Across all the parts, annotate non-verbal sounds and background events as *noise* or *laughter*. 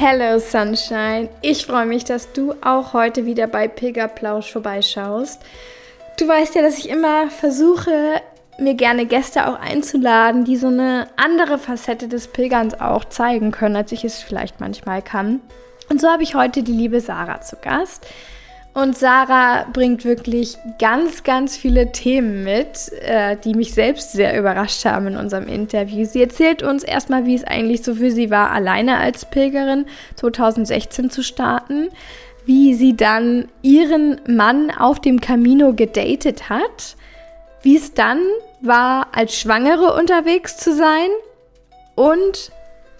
Hello Sunshine, ich freue mich, dass du auch heute wieder bei Pilgerplausch vorbeischaust. Du weißt ja, dass ich immer versuche, mir gerne Gäste auch einzuladen, die so eine andere Facette des Pilgerns auch zeigen können, als ich es vielleicht manchmal kann. Und so habe ich heute die liebe Sarah zu Gast. Und Sarah bringt wirklich ganz, ganz viele Themen mit, äh, die mich selbst sehr überrascht haben in unserem Interview. Sie erzählt uns erstmal, wie es eigentlich so für sie war, alleine als Pilgerin 2016 zu starten, wie sie dann ihren Mann auf dem Camino gedatet hat, wie es dann war, als Schwangere unterwegs zu sein. Und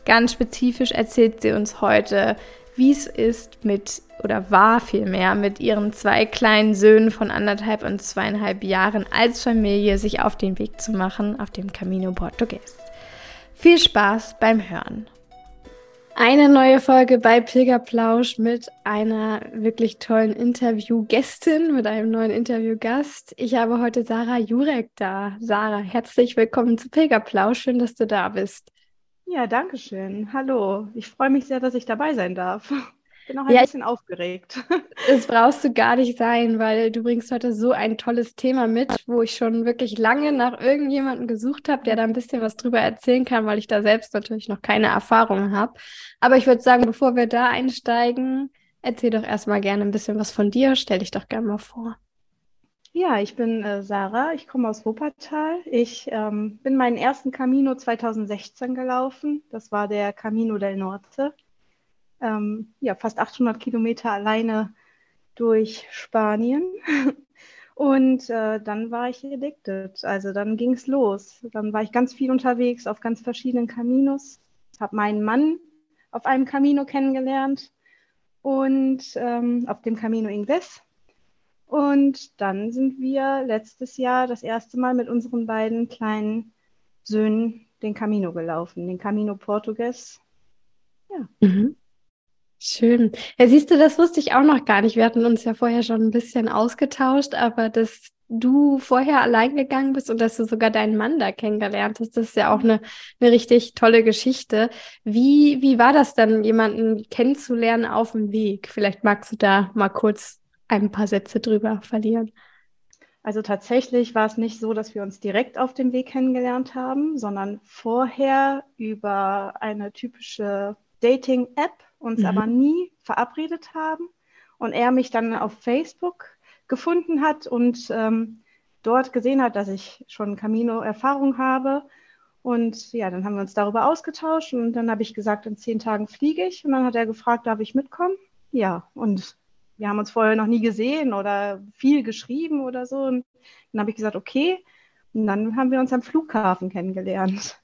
ganz spezifisch erzählt sie uns heute, wie es ist mit oder war vielmehr mit ihren zwei kleinen Söhnen von anderthalb und zweieinhalb Jahren als Familie sich auf den Weg zu machen auf dem Camino Portugues. Viel Spaß beim Hören. Eine neue Folge bei Pilgerplausch mit einer wirklich tollen Interviewgästin, mit einem neuen Interviewgast. Ich habe heute Sarah Jurek da. Sarah, herzlich willkommen zu Pilgerplausch. Schön, dass du da bist. Ja, danke schön. Hallo. Ich freue mich sehr, dass ich dabei sein darf bin auch ein ja, bisschen aufgeregt. *laughs* Das brauchst du gar nicht sein, weil du bringst heute so ein tolles Thema mit, wo ich schon wirklich lange nach irgendjemandem gesucht habe, der da ein bisschen was drüber erzählen kann, weil ich da selbst natürlich noch keine Erfahrung habe. Aber ich würde sagen, bevor wir da einsteigen, erzähl doch erstmal gerne ein bisschen was von dir. Stell dich doch gerne mal vor. Ja, ich bin äh, Sarah, ich komme aus Wuppertal. Ich ähm, bin meinen ersten Camino 2016 gelaufen. Das war der Camino del Norte ähm, ja, fast 800 Kilometer alleine durch Spanien. *laughs* Und äh, dann war ich addicted. Also dann ging es los. Dann war ich ganz viel unterwegs auf ganz verschiedenen Caminos. Habe meinen Mann auf einem Camino kennengelernt und ähm, auf dem Camino Ingles. Und dann sind wir letztes Jahr das erste Mal mit unseren beiden kleinen Söhnen den Camino gelaufen, den Camino Portugues. Ja. Mhm. Schön. Ja, siehst du, das wusste ich auch noch gar nicht. Wir hatten uns ja vorher schon ein bisschen ausgetauscht, aber dass du vorher allein gegangen bist und dass du sogar deinen Mann da kennengelernt hast, das ist ja auch eine, eine richtig tolle Geschichte. Wie, wie war das dann, jemanden kennenzulernen auf dem Weg? Vielleicht magst du da mal kurz ein paar Sätze drüber verlieren. Also tatsächlich war es nicht so, dass wir uns direkt auf dem Weg kennengelernt haben, sondern vorher über eine typische Dating-App uns mhm. aber nie verabredet haben und er mich dann auf Facebook gefunden hat und ähm, dort gesehen hat, dass ich schon Camino-Erfahrung habe. Und ja, dann haben wir uns darüber ausgetauscht und dann habe ich gesagt, in zehn Tagen fliege ich. Und dann hat er gefragt, darf ich mitkommen? Ja, und wir haben uns vorher noch nie gesehen oder viel geschrieben oder so. Und dann habe ich gesagt, okay. Und dann haben wir uns am Flughafen kennengelernt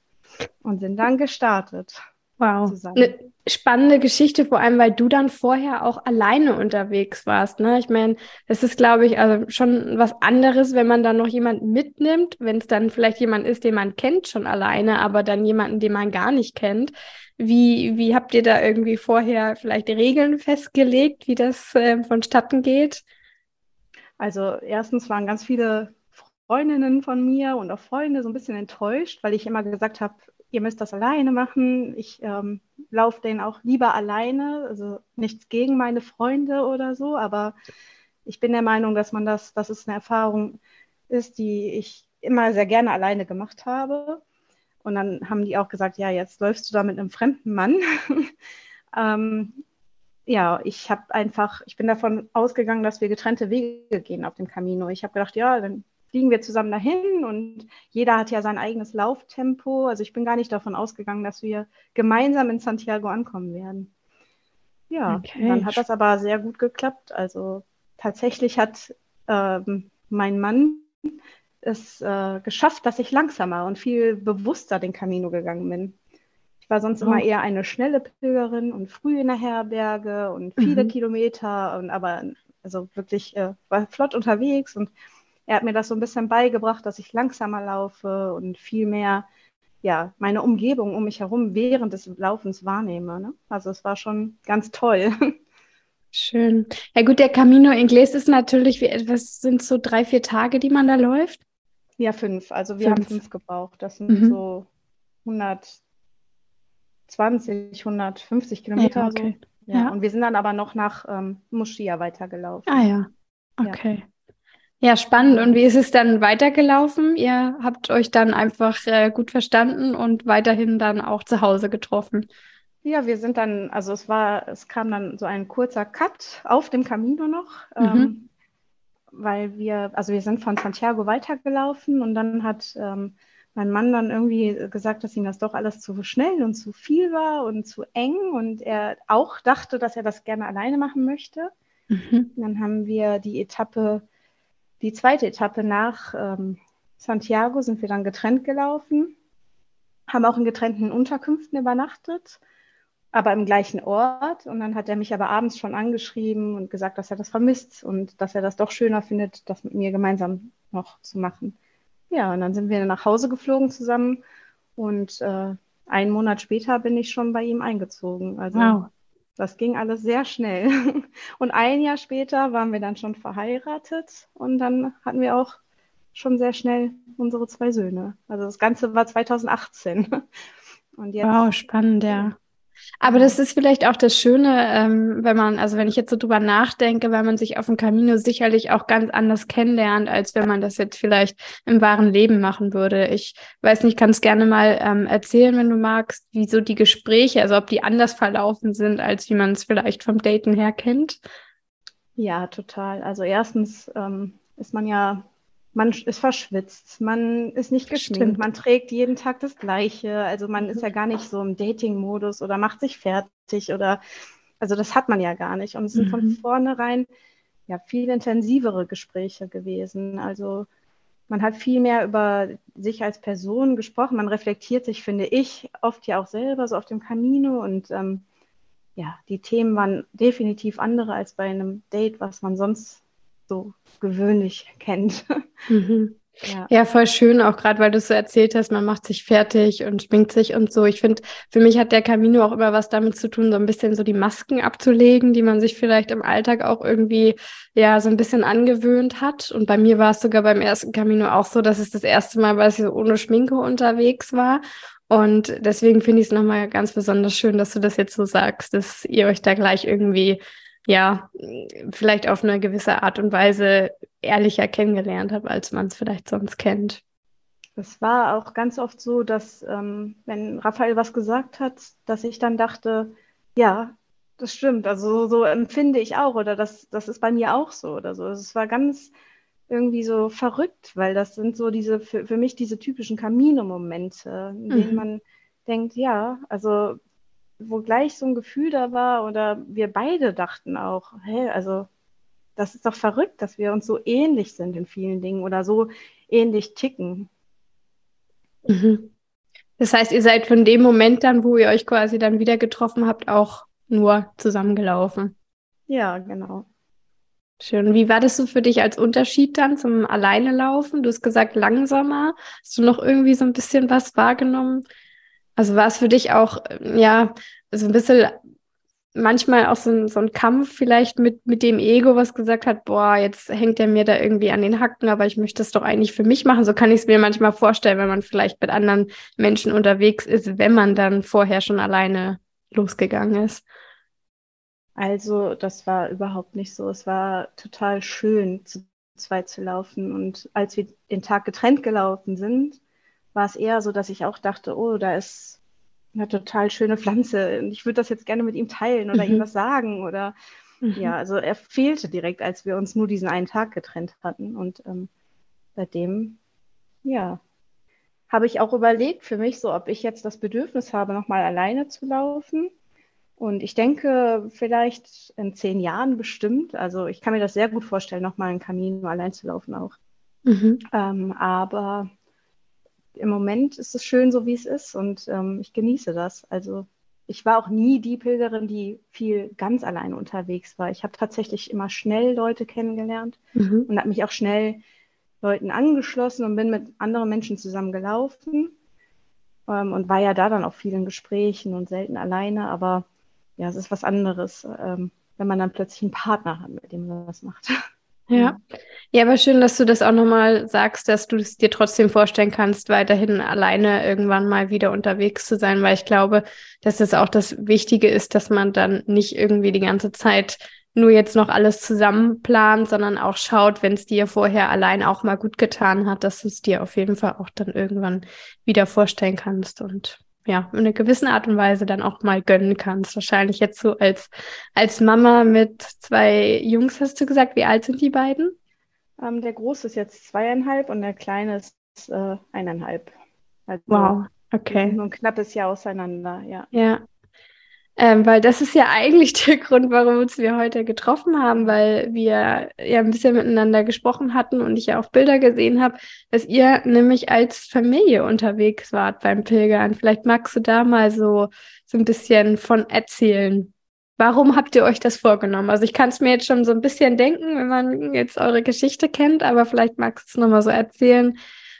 und sind dann gestartet. Wow. Eine spannende Geschichte, vor allem, weil du dann vorher auch alleine unterwegs warst. Ne? Ich meine, das ist, glaube ich, also schon was anderes, wenn man dann noch jemanden mitnimmt, wenn es dann vielleicht jemand ist, den man kennt schon alleine, aber dann jemanden, den man gar nicht kennt. Wie, wie habt ihr da irgendwie vorher vielleicht Regeln festgelegt, wie das äh, vonstatten geht? Also erstens waren ganz viele Freundinnen von mir und auch Freunde so ein bisschen enttäuscht, weil ich immer gesagt habe, ihr müsst das alleine machen. Ich ähm, laufe den auch lieber alleine, also nichts gegen meine Freunde oder so, aber ich bin der Meinung, dass man das, dass es eine Erfahrung ist, die ich immer sehr gerne alleine gemacht habe. Und dann haben die auch gesagt, ja, jetzt läufst du da mit einem fremden Mann. *laughs* ähm, ja, ich habe einfach, ich bin davon ausgegangen, dass wir getrennte Wege gehen auf dem Camino. Ich habe gedacht, ja, dann fliegen wir zusammen dahin und jeder hat ja sein eigenes Lauftempo. Also ich bin gar nicht davon ausgegangen, dass wir gemeinsam in Santiago ankommen werden. Ja, okay. dann hat das aber sehr gut geklappt. Also tatsächlich hat ähm, mein Mann es äh, geschafft, dass ich langsamer und viel bewusster den Camino gegangen bin. Ich war sonst oh. immer eher eine schnelle Pilgerin und früh in der Herberge und viele mhm. Kilometer und aber also wirklich äh, war flott unterwegs und er hat mir das so ein bisschen beigebracht, dass ich langsamer laufe und viel mehr ja, meine Umgebung um mich herum während des Laufens wahrnehme. Ne? Also es war schon ganz toll. *laughs* Schön. Ja gut, der Camino Inglés ist natürlich, wie etwas sind so drei, vier Tage, die man da läuft? Ja, fünf. Also wir fünf. haben fünf gebraucht. Das sind mhm. so 120, 150 Kilometer. Ja, okay. so. ja. ja. Und wir sind dann aber noch nach ähm, Muschia weitergelaufen. Ah ja, okay. Ja. Ja, spannend. Und wie ist es dann weitergelaufen? Ihr habt euch dann einfach äh, gut verstanden und weiterhin dann auch zu Hause getroffen. Ja, wir sind dann, also es war, es kam dann so ein kurzer Cut auf dem Camino noch, mhm. ähm, weil wir, also wir sind von Santiago weitergelaufen und dann hat ähm, mein Mann dann irgendwie gesagt, dass ihm das doch alles zu schnell und zu viel war und zu eng und er auch dachte, dass er das gerne alleine machen möchte. Mhm. Dann haben wir die Etappe die zweite Etappe nach ähm, Santiago sind wir dann getrennt gelaufen, haben auch in getrennten Unterkünften übernachtet, aber im gleichen Ort. Und dann hat er mich aber abends schon angeschrieben und gesagt, dass er das vermisst und dass er das doch schöner findet, das mit mir gemeinsam noch zu machen. Ja, und dann sind wir nach Hause geflogen zusammen und äh, einen Monat später bin ich schon bei ihm eingezogen. Also wow. Das ging alles sehr schnell. *laughs* Und ein Jahr später waren wir dann schon verheiratet und dann hatten wir auch schon sehr schnell unsere zwei Söhne. Also das Ganze war 2018. *laughs* Und jetzt, wow, spannend, ja. Aber das ist vielleicht auch das Schöne, ähm, wenn man, also wenn ich jetzt so drüber nachdenke, weil man sich auf dem Camino sicherlich auch ganz anders kennenlernt, als wenn man das jetzt vielleicht im wahren Leben machen würde. Ich weiß nicht, kannst gerne mal ähm, erzählen, wenn du magst, wie so die Gespräche, also ob die anders verlaufen sind, als wie man es vielleicht vom Daten her kennt. Ja, total. Also erstens ähm, ist man ja man ist verschwitzt, man ist nicht geschminkt, Stimmt. man trägt jeden Tag das Gleiche. Also man ist ja gar nicht so im Dating-Modus oder macht sich fertig oder, also das hat man ja gar nicht. Und es sind mhm. von vornherein ja viel intensivere Gespräche gewesen. Also man hat viel mehr über sich als Person gesprochen. Man reflektiert sich, finde ich, oft ja auch selber so auf dem Camino und ähm, ja, die Themen waren definitiv andere als bei einem Date, was man sonst so gewöhnlich kennt. Mhm. *laughs* Ja. ja. voll schön, auch gerade weil du so erzählt hast, man macht sich fertig und schminkt sich und so. Ich finde, für mich hat der Camino auch immer was damit zu tun, so ein bisschen so die Masken abzulegen, die man sich vielleicht im Alltag auch irgendwie ja so ein bisschen angewöhnt hat. Und bei mir war es sogar beim ersten Camino auch so, dass es das erste Mal war, dass ich so ohne Schminke unterwegs war. Und deswegen finde ich es nochmal ganz besonders schön, dass du das jetzt so sagst, dass ihr euch da gleich irgendwie ja, vielleicht auf eine gewisse Art und Weise ehrlicher kennengelernt habe, als man es vielleicht sonst kennt. Es war auch ganz oft so, dass ähm, wenn Raphael was gesagt hat, dass ich dann dachte, ja, das stimmt, also so empfinde ich auch oder das, das ist bei mir auch so oder so. Es war ganz irgendwie so verrückt, weil das sind so diese, für, für mich diese typischen Camino-Momente, in denen mhm. man denkt, ja, also wo gleich so ein Gefühl da war oder wir beide dachten auch, hey, also das ist doch verrückt, dass wir uns so ähnlich sind in vielen Dingen oder so ähnlich ticken. Mhm. Das heißt, ihr seid von dem Moment dann, wo ihr euch quasi dann wieder getroffen habt, auch nur zusammengelaufen. Ja, genau. Schön. Wie war das so für dich als Unterschied dann zum Alleine laufen? Du hast gesagt langsamer. Hast du noch irgendwie so ein bisschen was wahrgenommen, also war es für dich auch, ja, so ein bisschen manchmal auch so ein, so ein Kampf vielleicht mit, mit dem Ego, was gesagt hat, boah, jetzt hängt er mir da irgendwie an den Hacken, aber ich möchte es doch eigentlich für mich machen. So kann ich es mir manchmal vorstellen, wenn man vielleicht mit anderen Menschen unterwegs ist, wenn man dann vorher schon alleine losgegangen ist. Also, das war überhaupt nicht so. Es war total schön, zu zweit zu laufen. Und als wir den Tag getrennt gelaufen sind, war es eher so, dass ich auch dachte, oh, da ist eine total schöne Pflanze und ich würde das jetzt gerne mit ihm teilen oder mhm. ihm was sagen oder mhm. ja, also er fehlte direkt, als wir uns nur diesen einen Tag getrennt hatten und ähm, seitdem, ja, habe ich auch überlegt für mich so, ob ich jetzt das Bedürfnis habe, nochmal alleine zu laufen. Und ich denke, vielleicht in zehn Jahren bestimmt. Also ich kann mir das sehr gut vorstellen, nochmal einen Kamin allein zu laufen auch. Mhm. Ähm, aber im Moment ist es schön, so wie es ist und ähm, ich genieße das. Also ich war auch nie die Pilgerin, die viel ganz alleine unterwegs war. Ich habe tatsächlich immer schnell Leute kennengelernt mhm. und habe mich auch schnell Leuten angeschlossen und bin mit anderen Menschen zusammen gelaufen ähm, und war ja da dann auch vielen Gesprächen und selten alleine. Aber ja, es ist was anderes, ähm, wenn man dann plötzlich einen Partner hat, mit dem man das macht. *laughs* Ja. Ja, aber schön, dass du das auch nochmal sagst, dass du es dir trotzdem vorstellen kannst, weiterhin alleine irgendwann mal wieder unterwegs zu sein, weil ich glaube, dass das auch das Wichtige ist, dass man dann nicht irgendwie die ganze Zeit nur jetzt noch alles zusammen plant, sondern auch schaut, wenn es dir vorher allein auch mal gut getan hat, dass du es dir auf jeden Fall auch dann irgendwann wieder vorstellen kannst und ja, in einer gewissen Art und Weise dann auch mal gönnen kannst. Wahrscheinlich jetzt so als, als Mama mit zwei Jungs, hast du gesagt. Wie alt sind die beiden? Ähm, der Große ist jetzt zweieinhalb und der Kleine ist äh, eineinhalb. Also wow, okay. Nur ein knappes Jahr auseinander, ja. Ja, ähm, weil das ist ja eigentlich *laughs* der Grund, warum uns wir heute getroffen haben, weil wir ja ein bisschen miteinander gesprochen hatten und ich ja auch Bilder gesehen habe, dass ihr nämlich als Familie unterwegs wart beim Pilgern. Vielleicht magst du da mal so, so ein bisschen von erzählen. Warum habt ihr euch das vorgenommen? Also ich kann es mir jetzt schon so ein bisschen denken, wenn man jetzt eure Geschichte kennt, aber vielleicht magst du es nochmal so erzählen,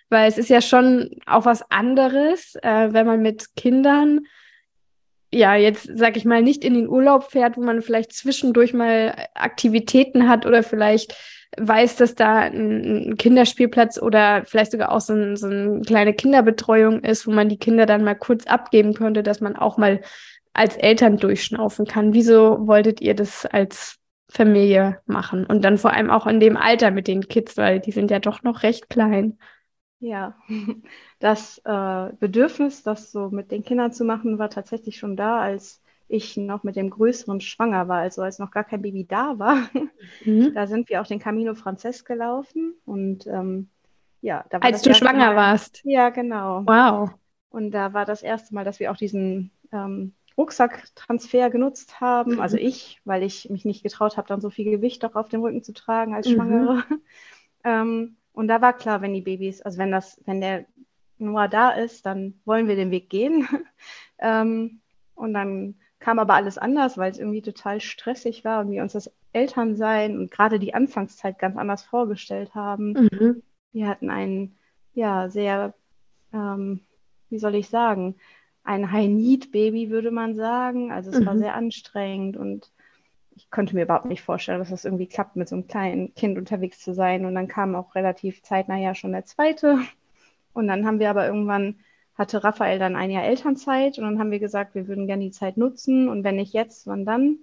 weil es ist ja schon auch was anderes, äh, wenn man mit Kindern ja, jetzt sag ich mal, nicht in den Urlaub fährt, wo man vielleicht zwischendurch mal Aktivitäten hat oder vielleicht weiß, dass da ein Kinderspielplatz oder vielleicht sogar auch so, ein, so eine kleine Kinderbetreuung ist, wo man die Kinder dann mal kurz abgeben könnte, dass man auch mal als Eltern durchschnaufen kann. Wieso wolltet ihr das als Familie machen? Und dann vor allem auch in dem Alter mit den Kids, weil die sind ja doch noch recht klein. Ja, *laughs* das äh, Bedürfnis, das so mit den Kindern zu machen, war tatsächlich schon da, als ich noch mit dem Größeren schwanger war, also als noch gar kein Baby da war. *laughs* Mhm. Da sind wir auch den Camino Frances gelaufen und ähm, ja, da war als du schwanger Mal, warst. Ja, genau. Wow. Und da war das erste Mal, dass wir auch diesen ähm, Rucksacktransfer genutzt haben. Mhm. Also ich, weil ich mich nicht getraut habe, dann so viel Gewicht doch auf dem Rücken zu tragen als mhm. Schwangere. *laughs* ähm, und da war klar, wenn die Babys, also wenn das, wenn der Noah da ist, dann wollen wir den Weg gehen. *laughs* ähm, und dann kam aber alles anders, weil es irgendwie total stressig war und wir uns das Elternsein und gerade die Anfangszeit ganz anders vorgestellt haben. Mhm. Wir hatten ein, ja, sehr, ähm, wie soll ich sagen, ein High-Need-Baby, würde man sagen. Also es mhm. war sehr anstrengend und ich konnte mir überhaupt nicht vorstellen, dass das irgendwie klappt, mit so einem kleinen Kind unterwegs zu sein. Und dann kam auch relativ zeitnah ja schon der zweite. Und dann haben wir aber irgendwann, hatte Raphael dann ein Jahr Elternzeit und dann haben wir gesagt, wir würden gerne die Zeit nutzen und wenn nicht jetzt, wann dann?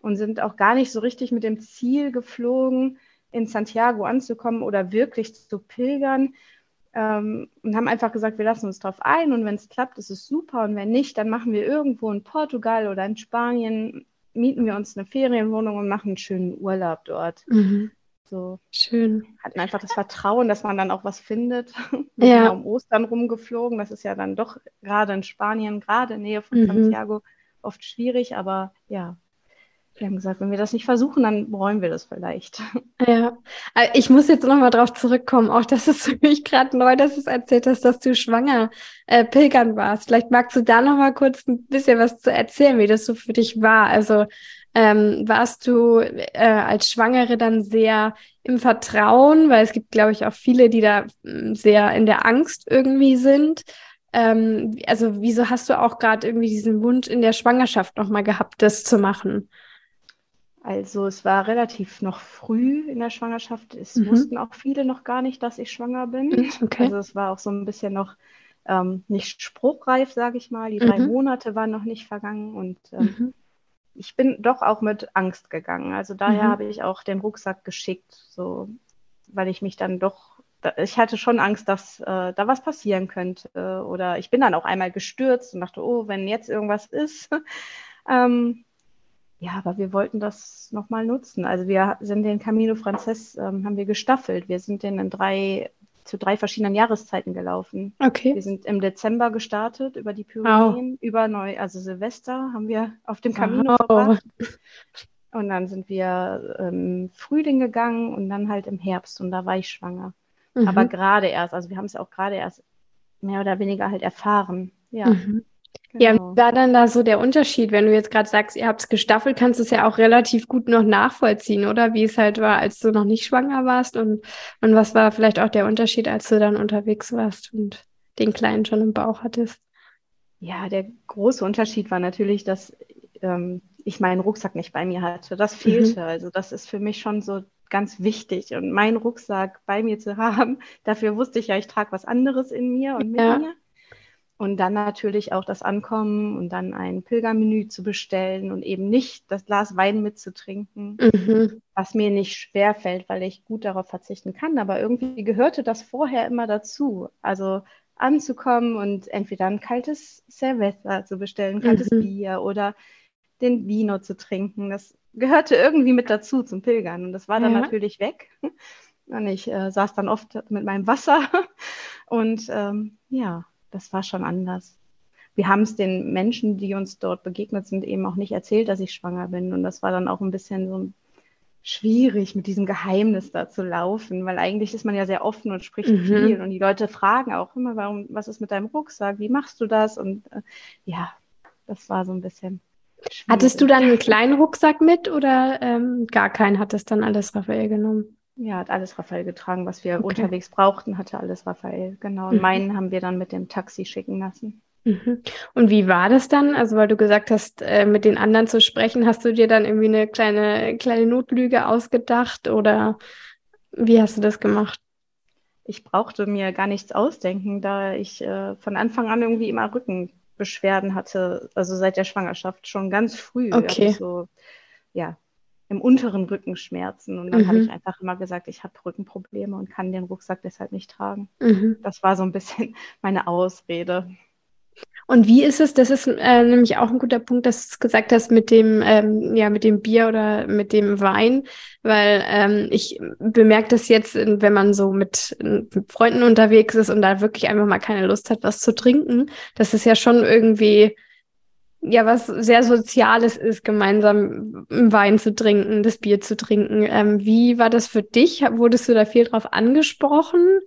Und sind auch gar nicht so richtig mit dem Ziel geflogen, in Santiago anzukommen oder wirklich zu pilgern. Ähm, und haben einfach gesagt, wir lassen uns darauf ein und wenn es klappt, ist es super und wenn nicht, dann machen wir irgendwo in Portugal oder in Spanien mieten wir uns eine Ferienwohnung und machen einen schönen Urlaub dort. Mhm. So. Schön. Hatten einfach das Vertrauen, dass man dann auch was findet. *laughs* Wir ja. sind um Ostern rumgeflogen. Das ist ja dann doch gerade in Spanien, gerade in Nähe von mhm. Santiago, oft schwierig. Aber ja, wir haben gesagt, wenn wir das nicht versuchen, dann bereuen wir das vielleicht. Ja, äh, ich muss jetzt nochmal drauf zurückkommen. Auch das ist für mich gerade neu, dass du es erzählt hast, dass du schwanger äh, pilgern warst. Vielleicht magst du da nochmal kurz ein bisschen was zu erzählen, wie das so für dich war. Also ähm, warst du äh, als Schwangere dann sehr im Vertrauen, weil es gibt, glaube ich, auch viele, die da mm, sehr in der Angst irgendwie sind. Ähm, also wieso hast du auch gerade irgendwie diesen Wunsch in der Schwangerschaft nochmal gehabt, das zu machen? Also es war relativ noch früh in der Schwangerschaft. Es mhm. wussten auch viele noch gar nicht, dass ich schwanger bin. Mhm, okay. Also es war auch so ein bisschen noch ähm, nicht spruchreif, sage ich mal. Die drei mhm. Monate waren noch nicht vergangen und ähm, mhm. ich bin doch auch mit Angst gegangen. Also daher mhm. habe ich auch den Rucksack geschickt, so weil ich mich dann doch, ich hatte schon Angst, dass äh, da was passieren könnte. Oder ich bin dann auch einmal gestürzt und dachte, oh, wenn jetzt irgendwas ist. *laughs* ähm, ja, aber wir wollten das nochmal nutzen. Also wir sind den Camino Frances, ähm, haben wir gestaffelt. Wir sind den in drei, zu drei verschiedenen Jahreszeiten gelaufen. Okay. Wir sind im Dezember gestartet über die Pyrenäen, wow. über Neu, also Silvester haben wir auf dem Camino wow. verbracht. Und dann sind wir im Frühling gegangen und dann halt im Herbst und da war ich schwanger. Mhm. Aber gerade erst, also wir haben es auch gerade erst mehr oder weniger halt erfahren. Ja. Mhm. Genau. Ja, wie war dann da so der Unterschied, wenn du jetzt gerade sagst, ihr habt es gestaffelt, kannst du es ja auch relativ gut noch nachvollziehen, oder? Wie es halt war, als du noch nicht schwanger warst und, und was war vielleicht auch der Unterschied, als du dann unterwegs warst und den Kleinen schon im Bauch hattest? Ja, der große Unterschied war natürlich, dass ähm, ich meinen Rucksack nicht bei mir hatte. Das fehlte. Mhm. Also das ist für mich schon so ganz wichtig. Und meinen Rucksack bei mir zu haben, *laughs* dafür wusste ich ja, ich trage was anderes in mir und mit ja. mir. Und dann natürlich auch das Ankommen und dann ein Pilgermenü zu bestellen und eben nicht das Glas Wein mitzutrinken, mhm. was mir nicht schwer fällt, weil ich gut darauf verzichten kann. Aber irgendwie gehörte das vorher immer dazu. Also anzukommen und entweder ein kaltes Cerveza zu bestellen, kaltes mhm. Bier oder den Vino zu trinken. Das gehörte irgendwie mit dazu zum Pilgern. Und das war dann ja. natürlich weg. Und ich äh, saß dann oft mit meinem Wasser. *laughs* Und ähm, ja, das war schon anders. Wir haben es den Menschen, die uns dort begegnet sind, eben auch nicht erzählt, dass ich schwanger bin. Und das war dann auch ein bisschen so schwierig, mit diesem Geheimnis da zu laufen, weil eigentlich ist man ja sehr offen und spricht mhm. viel. Und die Leute fragen auch immer, warum, was ist mit deinem Rucksack? Wie machst du das? Und äh, ja, das war so ein bisschen. Schwierig. Hattest du dann einen kleinen Rucksack mit oder ähm, gar keinen? Hat das dann alles Raphael genommen? Ja, hat alles Raphael getragen, was wir okay. unterwegs brauchten, hatte alles Raphael, genau. Und mhm. meinen haben wir dann mit dem Taxi schicken lassen. Mhm. Und wie war das dann? Also, weil du gesagt hast, äh, mit den anderen zu sprechen, hast du dir dann irgendwie eine kleine, kleine Notlüge ausgedacht oder wie hast du das gemacht? Ich brauchte mir gar nichts ausdenken, da ich äh, von Anfang an irgendwie immer Rückenbeschwerden hatte, also seit der Schwangerschaft schon ganz früh. Okay. So, ja, im unteren Rücken Schmerzen. Und dann mhm. habe ich einfach immer gesagt, ich habe Rückenprobleme und kann den Rucksack deshalb nicht tragen. Mhm. Das war so ein bisschen *laughs* meine Ausrede. Und wie ist es, das ist äh, nämlich auch ein guter Punkt, dass du gesagt hast mit dem, ähm, ja, mit dem Bier oder mit dem Wein, weil ähm, ich bemerke das jetzt, wenn man so mit, mit, Freunden unterwegs ist und da wirklich einfach mal keine Lust hat, was zu trinken, dass es ja schon irgendwie ja was sehr Soziales ist, gemeinsam Wein zu trinken, das Bier zu trinken. Ähm, wie war das für dich? Wurdest du da viel drauf angesprochen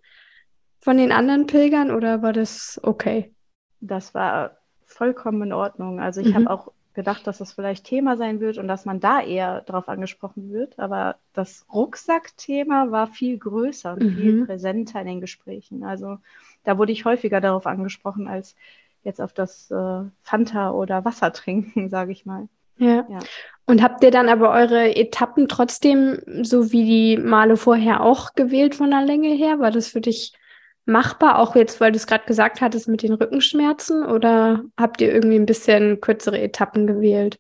von den anderen Pilgern oder war das okay? Das war vollkommen in Ordnung. Also ich mhm. habe auch gedacht, dass das vielleicht Thema sein wird und dass man da eher drauf angesprochen wird. Aber das Rucksackthema war viel größer und mhm. viel präsenter in den Gesprächen. Also da wurde ich häufiger darauf angesprochen als jetzt auf das äh, Fanta oder Wasser trinken, *laughs* sage ich mal. Ja. ja. Und habt ihr dann aber eure Etappen trotzdem so wie die Male vorher auch gewählt von der Länge her? War das für dich machbar, auch jetzt, weil du es gerade gesagt hattest mit den Rückenschmerzen? Oder habt ihr irgendwie ein bisschen kürzere Etappen gewählt?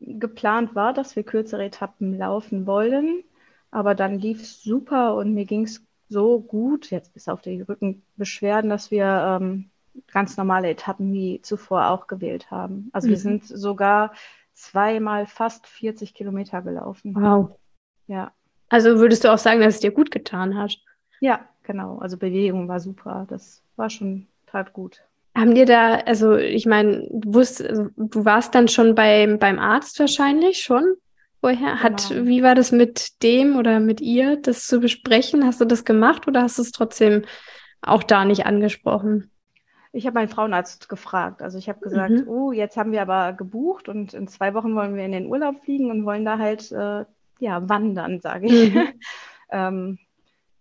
Geplant war, dass wir kürzere Etappen laufen wollen, aber dann lief es super und mir ging es so gut, jetzt bis auf die Rückenbeschwerden, dass wir ähm, ganz normale Etappen wie zuvor auch gewählt haben. Also mhm. wir sind sogar zweimal fast 40 Kilometer gelaufen. Wow. Ja. Also würdest du auch sagen, dass es dir gut getan hat? Ja, genau. Also Bewegung war super. Das war schon tat gut. Haben dir da, also ich meine, du wusst, also, du warst dann schon beim, beim Arzt wahrscheinlich schon vorher. Hat, genau. wie war das mit dem oder mit ihr, das zu besprechen? Hast du das gemacht oder hast du es trotzdem auch da nicht angesprochen? Ich habe meinen Frauenarzt gefragt. Also ich habe gesagt, mhm. oh, jetzt haben wir aber gebucht und in zwei Wochen wollen wir in den Urlaub fliegen und wollen da halt äh, ja wandern, sage ich. Mhm. *laughs* ähm,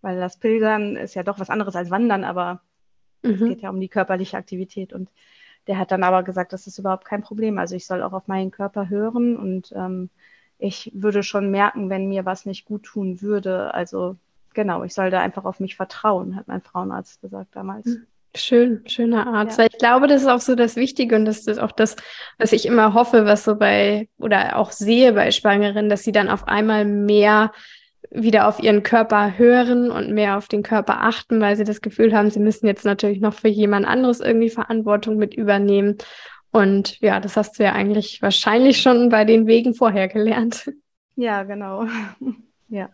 weil das Pilgern ist ja doch was anderes als Wandern, aber mhm. es geht ja um die körperliche Aktivität. Und der hat dann aber gesagt, das ist überhaupt kein Problem. Also ich soll auch auf meinen Körper hören und ähm, ich würde schon merken, wenn mir was nicht gut tun würde. Also genau, ich soll da einfach auf mich vertrauen, hat mein Frauenarzt gesagt damals. Mhm. Schön, schöner Arzt. Ja. Weil ich glaube, das ist auch so das Wichtige und das ist auch das, was ich immer hoffe, was so bei oder auch sehe bei Schwangeren, dass sie dann auf einmal mehr wieder auf ihren Körper hören und mehr auf den Körper achten, weil sie das Gefühl haben, sie müssen jetzt natürlich noch für jemand anderes irgendwie Verantwortung mit übernehmen. Und ja, das hast du ja eigentlich wahrscheinlich schon bei den Wegen vorher gelernt. Ja, genau. *laughs* ja.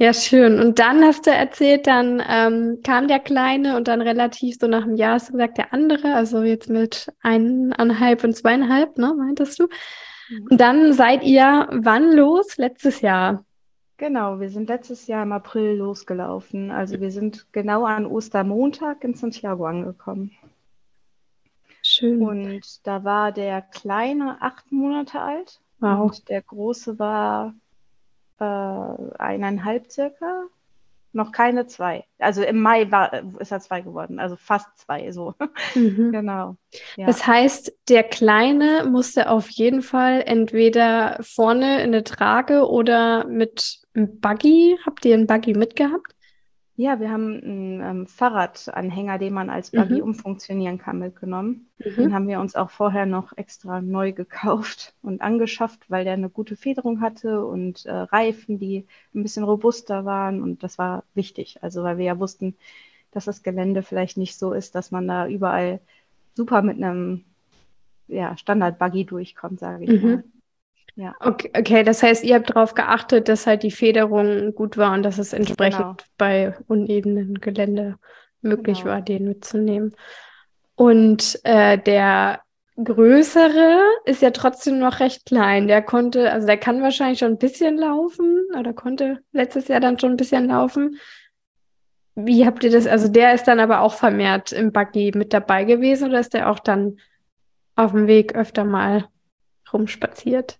Ja, schön. Und dann hast du erzählt, dann ähm, kam der Kleine und dann relativ so nach einem Jahr hast du gesagt, der andere, also jetzt mit eineinhalb und zweieinhalb, ne, meintest du? Mhm. Und dann seid ihr wann los? Letztes Jahr. Genau, wir sind letztes Jahr im April losgelaufen. Also wir sind genau an Ostermontag in Santiago angekommen. Schön. Und da war der Kleine acht Monate alt Wow. und der Große war äh, eineinhalb circa. Noch keine zwei. Also im Mai war, ist er zwei geworden, also fast zwei so. *laughs* Mhm. Genau. Ja. Das heißt, der Kleine musste auf jeden Fall entweder vorne in eine Trage oder mit einem Buggy. Habt ihr einen Buggy mitgehabt? Ja, wir haben einen ähm, Fahrradanhänger, den man als Buggy Mhm. umfunktionieren kann, mitgenommen. Den haben wir uns auch vorher noch extra neu gekauft und angeschafft, weil der eine gute Federung hatte und äh, Reifen, die ein bisschen robuster waren. Und das war wichtig. Also, weil wir ja wussten, dass das Gelände vielleicht nicht so ist, dass man da überall super mit einem ja, Standard-Buggy durchkommt, sage ich Mhm. mal. Ja, Okay, okay, das heißt, ihr habt darauf geachtet, dass halt die Federung gut war und dass es entsprechend Genau. bei unebenen Gelände möglich Genau. war, den mitzunehmen. Und äh, der Größere ist ja trotzdem noch recht klein. Der konnte, also der kann wahrscheinlich schon ein bisschen laufen oder konnte letztes Jahr dann schon ein bisschen laufen. Wie habt ihr das? Also der ist dann aber auch vermehrt im Buggy mit dabei gewesen oder ist der auch dann auf dem Weg öfter mal rumspaziert?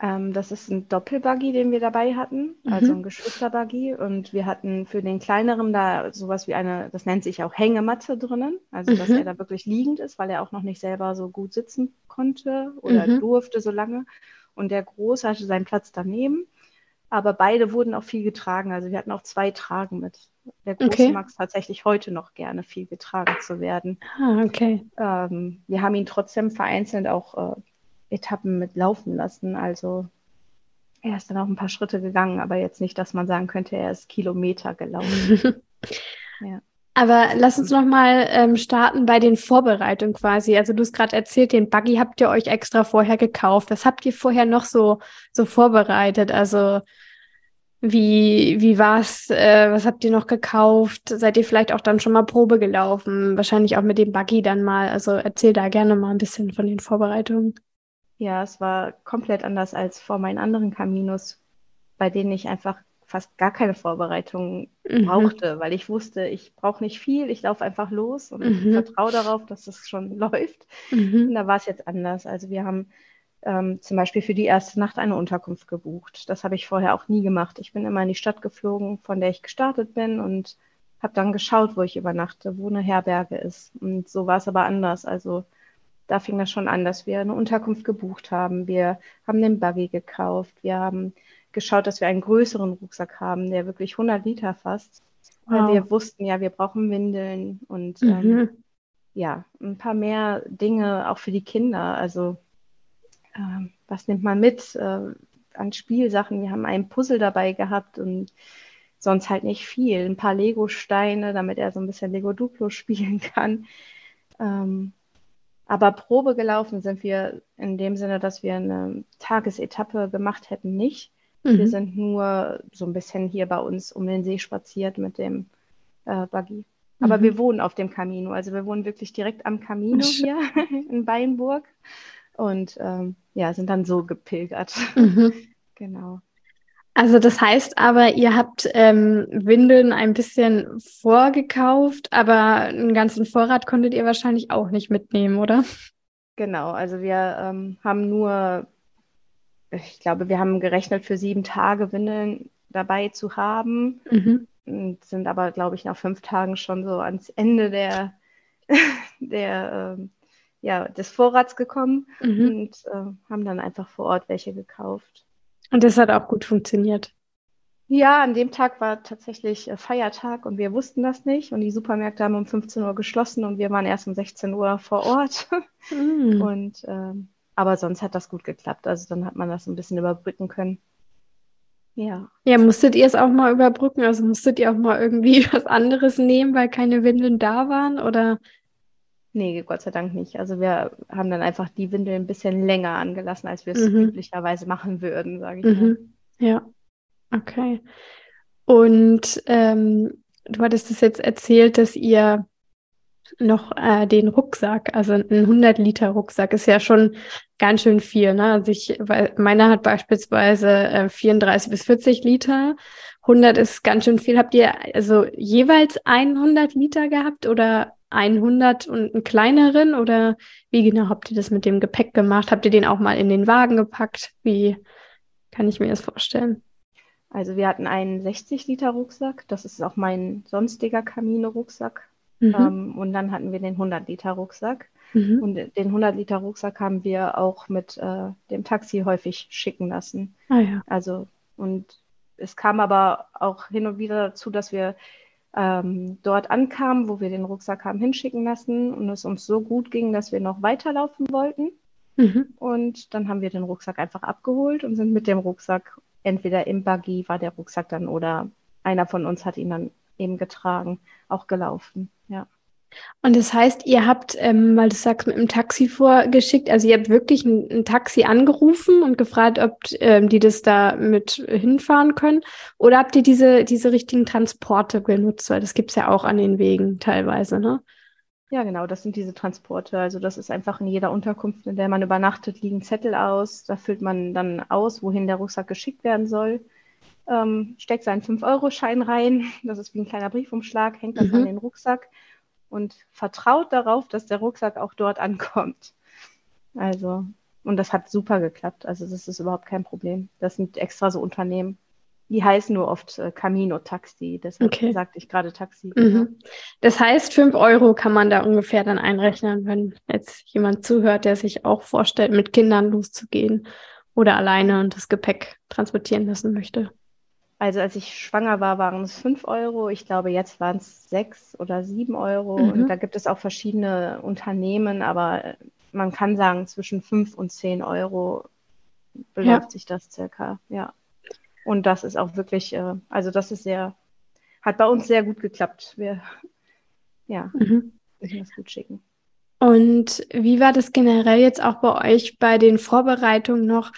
Ähm, das ist ein Doppelbuggy, den wir dabei hatten, also Mhm. ein Geschwisterbuggy. Und wir hatten für den kleineren da sowas wie eine, das nennt sich auch Hängematte drinnen, also dass Mhm. er da wirklich liegend ist, weil er auch noch nicht selber so gut sitzen konnte oder Mhm. durfte so lange. Und der Große hatte seinen Platz daneben. Aber beide wurden auch viel getragen. Also wir hatten auch zwei Tragen mit. Der Große Okay. mag es tatsächlich heute noch gerne, viel getragen zu werden. Ah, okay. Ähm, wir haben ihn trotzdem vereinzelt auch äh, Etappen mit laufen lassen. Also er ist dann auch ein paar Schritte gegangen, aber jetzt nicht, dass man sagen könnte, er ist Kilometer gelaufen. *laughs* Ja. Aber lass uns noch mal ähm, starten bei den Vorbereitungen quasi. Also du hast gerade erzählt, den Buggy habt ihr euch extra vorher gekauft. Was habt ihr vorher noch so, so vorbereitet? Also wie, wie war's? Äh, was habt ihr noch gekauft? Seid ihr vielleicht auch dann schon mal Probe gelaufen? Wahrscheinlich auch mit dem Buggy dann mal. Also erzähl da gerne mal ein bisschen von den Vorbereitungen. Ja, es war komplett anders als vor meinen anderen Caminos, bei denen ich einfach fast gar keine Vorbereitung Mhm. brauchte, weil ich wusste, ich brauche nicht viel, ich laufe einfach los und Mhm. vertraue darauf, dass es schon *laughs* läuft. Mhm. Und da war es jetzt anders. Also wir haben ähm, zum Beispiel für die erste Nacht eine Unterkunft gebucht. Das habe ich vorher auch nie gemacht. Ich bin immer in die Stadt geflogen, von der ich gestartet bin und habe dann geschaut, wo ich übernachte, wo eine Herberge ist. Und so war es aber anders. Also da fing das schon an, dass wir eine Unterkunft gebucht haben. Wir haben den Buggy gekauft. Wir haben geschaut, dass wir einen größeren Rucksack haben, der wirklich 100 Liter fasst. Weil Wow. wir wussten, ja, wir brauchen Windeln und ähm, Mhm. ja, ein paar mehr Dinge auch für die Kinder. Also, ähm, was nimmt man mit äh, an Spielsachen? Wir haben ein Puzzle dabei gehabt und sonst halt nicht viel. Ein paar Lego-Steine, damit er so ein bisschen Lego Duplo *laughs* spielen kann. Ähm, aber Probe gelaufen sind wir in dem Sinne, dass wir eine Tagesetappe gemacht hätten, nicht. Wir Mhm. sind nur so ein bisschen hier bei uns um den See spaziert mit dem äh, Buggy. Aber Mhm. wir wohnen auf dem Camino. Also wir wohnen wirklich direkt am Camino hier *laughs* in Beinburg und ähm, ja, sind dann so gepilgert. Mhm. *laughs* Genau. Also das heißt aber, ihr habt ähm, Windeln ein bisschen vorgekauft, aber einen ganzen Vorrat konntet ihr wahrscheinlich auch nicht mitnehmen, oder? Genau. Also wir ähm, haben nur, ich glaube, wir haben gerechnet, für sieben Tage Windeln dabei zu haben. Mhm. Und sind aber, glaube ich, nach fünf Tagen schon so ans Ende der, *laughs* der ähm, ja, des Vorrats gekommen Mhm. und äh, haben dann einfach vor Ort welche gekauft. Und das hat auch gut funktioniert. Ja, an dem Tag war tatsächlich äh, Feiertag und wir wussten das nicht. Und die Supermärkte haben um 15 Uhr geschlossen und wir waren erst um 16 Uhr vor Ort. Mhm. *laughs* Und ähm, aber sonst hat das gut geklappt. Also dann hat man das ein bisschen überbrücken können. Ja. Ja, musstet ihr es auch mal überbrücken? Also musstet ihr auch mal irgendwie *laughs* was anderes nehmen, weil keine Windeln da waren? Oder? Nee, Gott sei Dank nicht. Also wir haben dann einfach die Windel ein bisschen länger angelassen, als wir es Mhm. üblicherweise machen würden, sage ich mal. Mhm. Ja, okay. Und ähm, du hattest es jetzt erzählt, dass ihr noch äh, den Rucksack. Also ein 100 Liter Rucksack ist ja schon ganz schön viel. Ne? Also ich, weil meiner hat beispielsweise äh, 34 bis 40 Liter. 100 ist ganz schön viel. Habt ihr also jeweils 100 Liter gehabt oder 100 und einen kleineren? Oder wie genau habt ihr das mit dem Gepäck gemacht? Habt ihr den auch mal in den Wagen gepackt? Wie kann ich mir das vorstellen? Also wir hatten einen 60 Liter Rucksack. Das ist auch mein sonstiger Camino-Rucksack. Mhm. Ähm, und dann hatten wir den 100 Liter Rucksack. Mhm. Und den 100 Liter Rucksack haben wir auch mit äh, dem Taxi häufig schicken lassen. Ah, ja. Also, und es kam aber auch hin und wieder dazu, dass wir ähm, dort ankamen, wo wir den Rucksack haben hinschicken lassen und es uns so gut ging, dass wir noch weiterlaufen wollten. Mhm. Und dann haben wir den Rucksack einfach abgeholt und sind mit dem Rucksack entweder im Buggy war der Rucksack dann oder einer von uns hat ihn dann eben getragen, auch gelaufen, ja. Und das heißt, ihr habt, ähm, weil du sagst, mit einem Taxi vorgeschickt, also ihr habt wirklich ein, ein Taxi angerufen und gefragt, ob ähm, die das da mit hinfahren können? Oder habt ihr diese, diese richtigen Transporte genutzt? Weil das gibt es ja auch an den Wegen teilweise, ne? Ja, genau, das sind diese Transporte. Also das ist einfach in jeder Unterkunft, in der man übernachtet, liegen Zettel aus. Da füllt man dann aus, wohin der Rucksack geschickt werden soll ähm, steckt seinen 5-Euro-Schein rein, das ist wie ein kleiner Briefumschlag, hängt das mhm. an den Rucksack und vertraut darauf, dass der Rucksack auch dort *laughs* ankommt. Also, und das hat super geklappt. Also, das ist überhaupt kein Problem. Das sind extra so Unternehmen. Die heißen nur oft äh, Camino Taxi, deshalb okay. sagte ich gerade Taxi. Mhm. Genau. Das heißt, 5 Euro kann man da ungefähr dann einrechnen, wenn jetzt jemand zuhört, der sich auch vorstellt, mit Kindern loszugehen oder alleine und das Gepäck transportieren lassen möchte. Also als ich schwanger war, waren es 5 Euro. Ich glaube, jetzt waren es 6 oder 7 Euro. Mhm. Und da gibt es auch verschiedene Unternehmen, aber man kann sagen, zwischen 5 und 10 Euro beläuft ja. sich das circa, ja. Und das ist auch wirklich, äh, also das ist sehr, hat bei uns sehr gut geklappt. Wir, ja, mhm. müssen das gut schicken. Und wie war das generell jetzt auch bei euch bei den Vorbereitungen noch?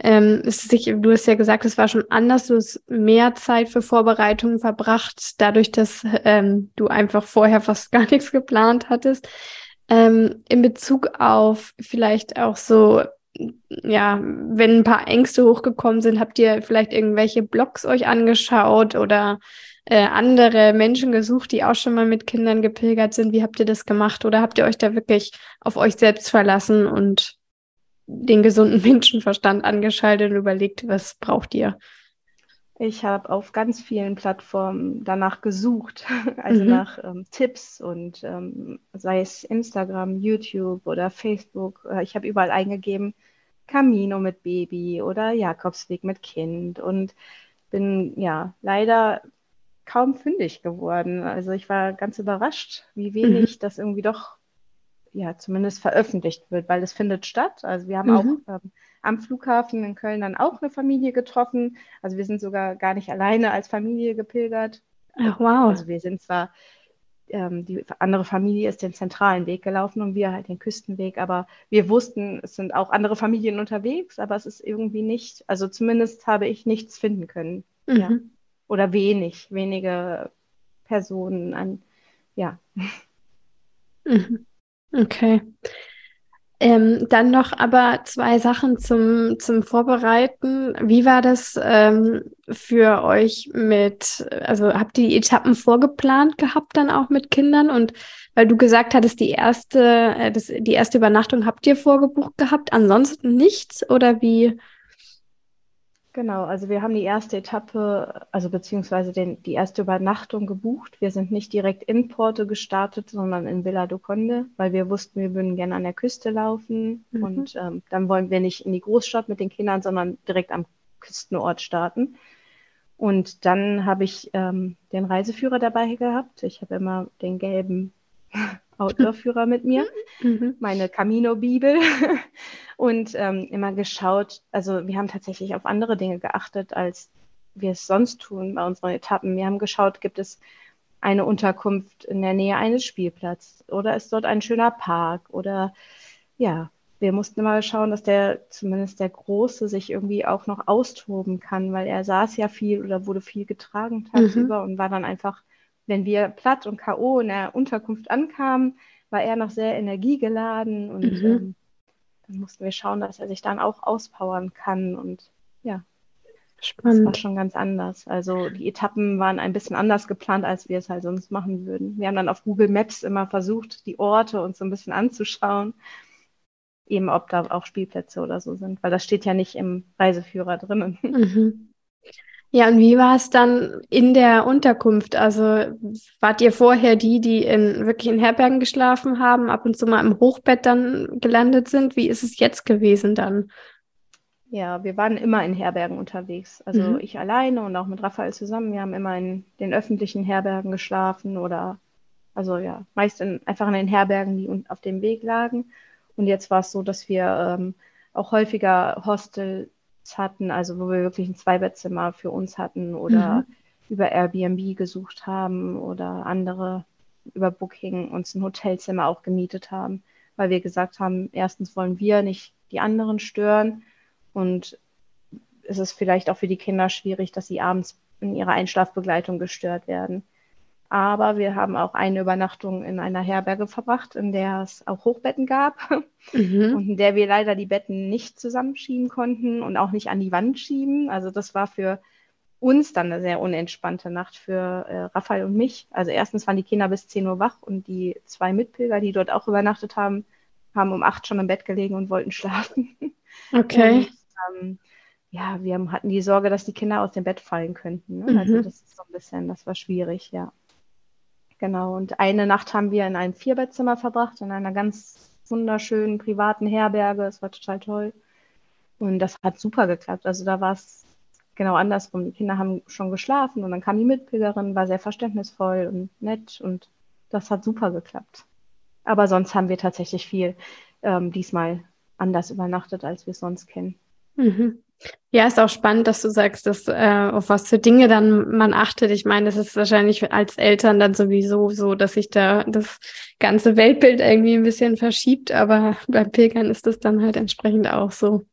Ähm, sich, du hast ja gesagt, es war schon anders, du hast mehr Zeit für Vorbereitungen verbracht, dadurch, dass ähm, du einfach vorher fast *laughs* gar nichts geplant hattest. Ähm, in Bezug auf vielleicht auch so, ja, wenn ein paar Ängste hochgekommen sind, habt ihr vielleicht irgendwelche Blogs euch angeschaut oder äh, andere Menschen gesucht, die auch schon mal mit Kindern gepilgert sind? Wie habt ihr das gemacht? Oder habt ihr euch da wirklich auf euch selbst verlassen und den gesunden *laughs* Menschenverstand angeschaltet und überlegt, was braucht ihr? Ich habe auf ganz vielen Plattformen danach gesucht, *laughs* also mhm. nach ähm, Tipps und ähm, sei es Instagram, YouTube oder Facebook. Äh, ich habe überall eingegeben, Camino mit Baby oder Jakobsweg mit Kind und bin ja leider kaum fündig geworden. Also ich war ganz überrascht, wie wenig mhm. das irgendwie doch ja zumindest veröffentlicht wird, weil es findet statt. Also wir haben mhm. auch ähm, am Flughafen in Köln dann auch eine Familie getroffen. Also wir sind sogar gar nicht alleine als Familie gepilgert. Ach, wow. Also wir sind zwar, ähm, die andere Familie ist den zentralen Weg gelaufen und wir halt den Küstenweg, aber wir wussten, es sind auch andere Familien unterwegs, aber es ist irgendwie nicht, also zumindest habe ich nichts finden können. Mhm. Ja. Oder wenig, wenige Personen an, ja. Mhm. Okay. Ähm, dann noch aber zwei Sachen zum, zum Vorbereiten. Wie war das ähm, für euch mit, also habt ihr die Etappen vorgeplant gehabt dann auch mit Kindern? Und weil du gesagt hattest, die erste, äh, das, die erste Übernachtung habt ihr vorgebucht gehabt, ansonsten nichts? Oder wie, Genau, also wir haben die erste Etappe, also beziehungsweise den, die erste Übernachtung gebucht. Wir sind nicht direkt in Porto gestartet, sondern in Villa do Conde, weil wir wussten, wir würden gerne an der Küste laufen. Mhm. Und ähm, dann wollen wir nicht in die Großstadt mit den Kindern, sondern direkt am Küstenort starten. Und dann habe ich ähm, den Reiseführer dabei gehabt. Ich habe immer den gelben Outdoor-Führer mit mir, mhm. meine Camino-Bibel *laughs* und ähm, immer geschaut. Also wir haben tatsächlich auf andere Dinge geachtet, als wir es sonst tun bei unseren Etappen. Wir haben geschaut, gibt es eine Unterkunft in der Nähe eines Spielplatzes oder ist dort ein schöner Park oder ja, wir mussten immer schauen, dass der, zumindest der Große, sich irgendwie auch noch austoben kann, weil er saß ja viel oder wurde viel getragen tagsüber mhm. und war dann einfach wenn wir platt und K.O. in der Unterkunft ankamen, war er noch sehr energiegeladen und mhm. ähm, dann mussten wir schauen, dass er sich dann auch auspowern kann und ja. Spannend. Das war schon ganz anders. Also die Etappen waren ein bisschen anders geplant, als wir es halt sonst machen würden. Wir haben dann auf Google Maps immer versucht, die Orte uns so ein bisschen anzuschauen, eben ob da auch Spielplätze oder so sind, weil das steht ja nicht im Reiseführer drinnen. Mhm. Ja, und wie war es dann in der Unterkunft? Also wart ihr vorher die, die in wirklich in Herbergen geschlafen haben, ab und zu mal im Hochbett dann gelandet sind? Wie ist es jetzt gewesen dann? Ja, wir waren immer in Herbergen unterwegs. Also mhm. ich alleine und auch mit Raphael zusammen. Wir haben immer in den öffentlichen Herbergen geschlafen oder also ja, meist in, einfach in den Herbergen, die auf dem Weg lagen. Und jetzt war es so, dass wir ähm, auch häufiger Hostels hatten, also wo wir wirklich ein Zweibettzimmer für uns hatten oder mhm. über Airbnb gesucht haben oder andere über Booking uns ein Hotelzimmer auch gemietet haben, weil wir gesagt haben, erstens wollen wir nicht die anderen stören und es ist vielleicht auch für die Kinder schwierig, dass sie abends in ihrer Einschlafbegleitung gestört werden. Aber wir haben auch eine Übernachtung in einer Herberge verbracht, in der es auch Hochbetten gab mhm. und in der wir leider die Betten nicht zusammenschieben konnten und auch nicht an die Wand schieben. Also das war für uns dann eine sehr unentspannte Nacht für äh, Raphael und mich. Also erstens waren die Kinder bis 10 Uhr wach und die zwei Mitpilger, die dort auch übernachtet haben, haben um acht schon im Bett gelegen und wollten *laughs* schlafen. Okay. Und ähm, ja, wir hatten die Sorge, dass die Kinder aus dem Bett fallen könnten. Ne? Also mhm. Also das ist so ein bisschen, das war schwierig, ja. Genau. Und eine Nacht haben wir in einem Vierbettzimmer verbracht, in einer ganz wunderschönen privaten Herberge. Es war total toll. Und das hat super geklappt. Also da war es genau andersrum. Die Kinder haben schon geschlafen und dann kam die Mitbürgerin, war sehr verständnisvoll und nett und das hat super geklappt. Aber sonst haben wir tatsächlich viel ähm, diesmal anders übernachtet, als wir es sonst kennen. Mhm. Ja, ist auch spannend, dass du sagst, dass äh, auf was für Dinge dann man achtet. Ich meine, das ist wahrscheinlich als Eltern dann sowieso so, dass sich da das ganze Weltbild irgendwie ein bisschen verschiebt, aber *laughs* beim Pilgern ist das dann halt entsprechend auch so.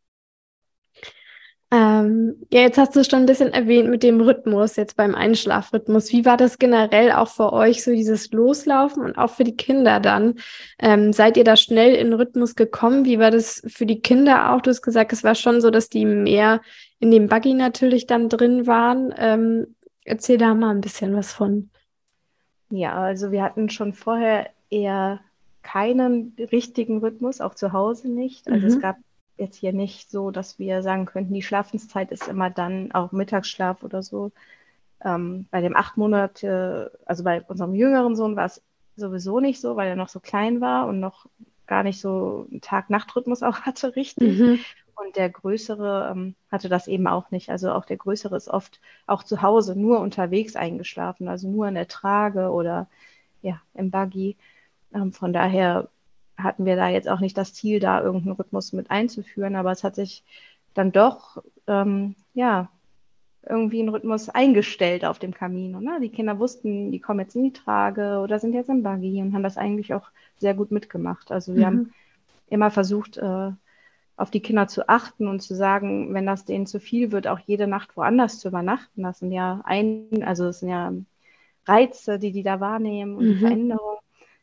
Ähm, ja, jetzt hast du schon ein bisschen erwähnt mit dem Rhythmus, jetzt beim Einschlafrhythmus. Wie war das generell auch für euch, so dieses Loslaufen und auch für die Kinder dann? Ähm, seid ihr da schnell in Rhythmus gekommen? Wie war das für die Kinder auch? Du hast gesagt, es war schon so, dass die mehr in dem Buggy natürlich dann drin waren. Ähm, erzähl da mal ein bisschen was von. Ja, also wir hatten schon vorher eher keinen richtigen Rhythmus, auch zu Hause nicht. Also mhm. es gab jetzt hier nicht so, dass wir sagen könnten, die Schlafenszeit ist immer dann auch Mittagsschlaf oder so. Ähm, bei dem acht Monate, also bei unserem jüngeren Sohn war es sowieso nicht so, weil er noch so klein war und noch gar nicht so einen Tag-Nacht-Rhythmus *laughs* auch hatte, richtig. Mhm. Und der Größere ähm, hatte das eben auch nicht. Also auch der Größere ist oft auch zu Hause nur unterwegs eingeschlafen, also nur in der Trage oder ja, im Buggy. Ähm, von daher hatten wir da jetzt auch nicht das Ziel, da irgendeinen Rhythmus mit einzuführen, aber es hat sich dann doch, ähm, ja, irgendwie ein Rhythmus eingestellt auf dem Kamin. Ne? Die Kinder wussten, die kommen jetzt in die Trage oder sind jetzt im Buggy und haben das eigentlich auch sehr gut mitgemacht. Also wir mhm. haben immer versucht, äh, auf die Kinder zu achten und zu sagen, wenn das denen zu viel wird, auch jede Nacht woanders zu übernachten. Das sind ja ein, also das sind ja Reize, die die da wahrnehmen und mhm. Veränderungen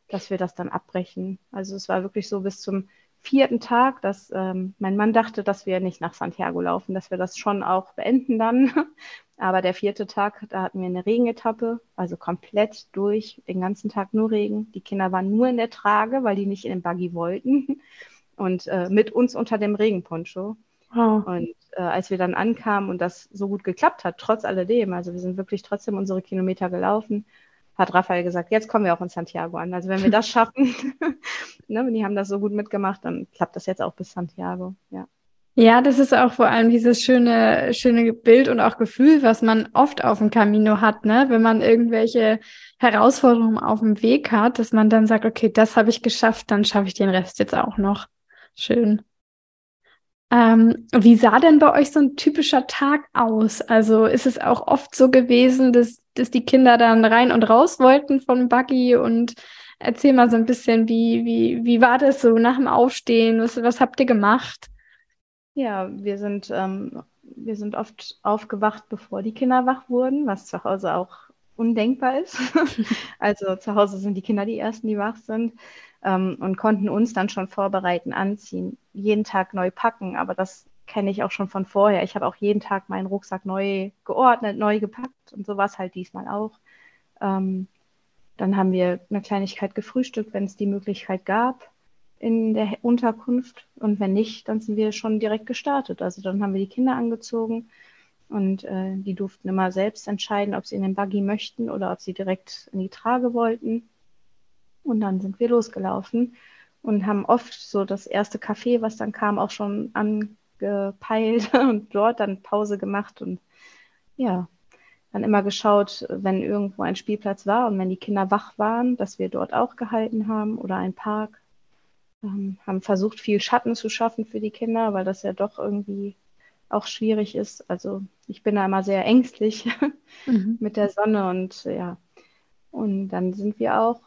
dass wir das dann abbrechen. Also es war wirklich so bis zum vierten Tag, dass ähm, mein Mann dachte, dass wir nicht nach Santiago laufen, dass wir das schon auch beenden dann. *laughs* Aber der vierte Tag, da hatten wir eine Regenetappe, also komplett durch, den ganzen Tag nur Regen. Die Kinder waren nur in der Trage, weil die nicht in den Buggy wollten. *laughs* Und äh, mit uns unter dem Regenponcho. Wow. Und äh, als wir dann ankamen und das so gut geklappt hat, trotz alledem, also wir sind wirklich trotzdem unsere Kilometer gelaufen hat Raphael gesagt, jetzt kommen wir auch in Santiago an. Also wenn wir das schaffen, *laughs* ne, die haben das so gut mitgemacht, dann klappt das jetzt auch bis Santiago, ja. Ja, das ist auch vor allem dieses schöne, schöne Bild und auch Gefühl, was man oft auf dem Camino hat, ne? Wenn man irgendwelche Herausforderungen auf dem Weg hat, dass man dann sagt, okay, das habe ich geschafft, dann schaffe ich den Rest jetzt auch noch. Schön. Ähm, wie sah denn bei euch so ein typischer Tag aus? Also ist es auch oft so gewesen, dass, dass die Kinder dann rein und raus wollten von Buggy und erzähl mal so ein bisschen, wie, wie, wie war das so nach dem Aufstehen? Was, was habt ihr gemacht? Ja, wir sind, ähm, wir sind oft aufgewacht, bevor die Kinder wach wurden, was zu Hause auch undenkbar ist. *laughs* also zu Hause sind die Kinder die Ersten, die wach sind ähm, und konnten uns dann schon vorbereiten, anziehen, jeden Tag neu packen. Aber das kenne ich auch schon von vorher. Ich habe auch jeden Tag meinen Rucksack neu geordnet, neu gepackt und so war halt diesmal auch. Ähm, dann haben wir eine Kleinigkeit gefrühstückt, wenn es die Möglichkeit gab in der Unterkunft. Und wenn nicht, dann sind wir schon direkt gestartet. Also dann haben wir die Kinder angezogen und äh, die durften immer selbst entscheiden, ob sie in den Buggy möchten oder ob sie direkt in die Trage wollten. Und dann sind wir losgelaufen und haben oft so das erste Café, was dann kam, auch schon angepeilt *laughs* und dort dann Pause gemacht und ja, dann immer geschaut, wenn irgendwo ein Spielplatz war und wenn die Kinder wach waren, dass wir dort auch gehalten haben oder ein Park. Ähm, haben versucht, viel Schatten zu schaffen für die Kinder, weil das ja doch irgendwie auch schwierig ist. Also ich bin da immer sehr ängstlich *laughs* mhm. mit der Sonne und ja. Und dann sind wir auch,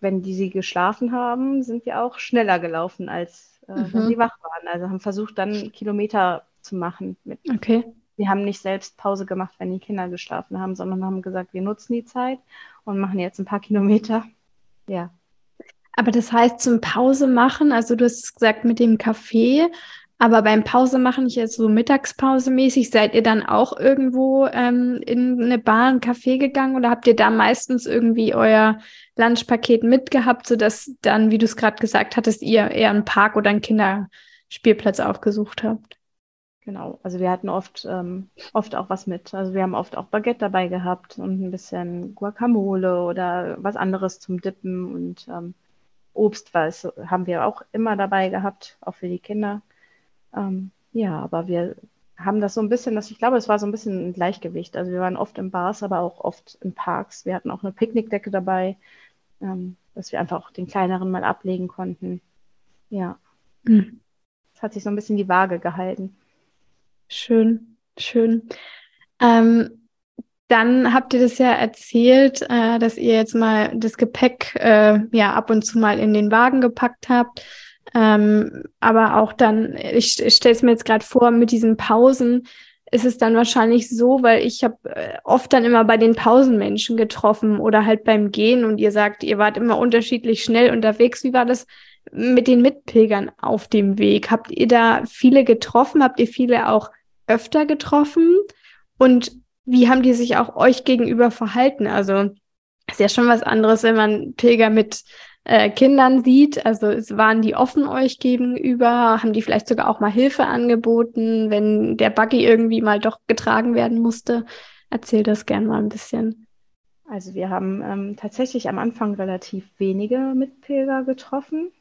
wenn die sie geschlafen haben, sind wir auch schneller gelaufen, als äh, mhm. wenn sie wach waren. Also haben versucht, dann Kilometer zu machen. Mit, okay. Wir haben nicht selbst Pause gemacht, wenn die Kinder geschlafen haben, sondern haben gesagt, wir nutzen die Zeit und machen jetzt ein paar Kilometer. Ja. Aber das heißt, zum Pause machen, also du hast gesagt mit dem Kaffee, aber beim Pause machen, ich jetzt so Mittagspause mäßig, seid ihr dann auch irgendwo ähm, in eine Bar, ein Café gegangen oder habt ihr da meistens irgendwie euer Lunchpaket mitgehabt, sodass dann, wie du es gerade gesagt hattest, ihr eher einen Park oder einen Kinderspielplatz aufgesucht habt? Genau, also wir hatten oft, ähm, oft auch was mit. Also wir haben oft auch Baguette dabei gehabt und ein bisschen Guacamole oder was anderes zum Dippen und ähm, Obst was haben wir auch immer dabei gehabt, auch für die Kinder. Ähm, ja, aber wir haben das so ein bisschen, das, ich glaube, es war so ein bisschen ein Gleichgewicht. Also wir waren oft in Bars, aber auch oft in Parks. Wir hatten auch eine Picknickdecke dabei, ähm, dass wir einfach auch den kleineren mal ablegen konnten. Ja. Mhm. Es hat sich so ein bisschen die Waage gehalten. Schön, schön. Ähm, dann habt ihr das ja erzählt, äh, dass ihr jetzt mal das Gepäck äh, ja ab und zu mal in den Wagen gepackt habt. Ähm, aber auch dann, ich, ich stelle es mir jetzt gerade vor, mit diesen Pausen ist es dann wahrscheinlich so, weil ich habe äh, oft dann immer bei den Pausenmenschen getroffen oder halt beim Gehen und ihr sagt, ihr wart immer unterschiedlich schnell unterwegs. Wie war das mit den Mitpilgern auf dem Weg? Habt ihr da viele getroffen? Habt ihr viele auch öfter getroffen? Und wie haben die sich auch euch gegenüber verhalten? Also ist ja schon was anderes, wenn man Pilger mit äh, Kindern sieht. Also waren die offen euch gegenüber? Haben die vielleicht sogar auch mal Hilfe angeboten, wenn der Buggy irgendwie mal doch getragen werden musste? Erzähl das gern mal ein bisschen. Also wir haben ähm, tatsächlich am Anfang relativ wenige Mitpilger getroffen.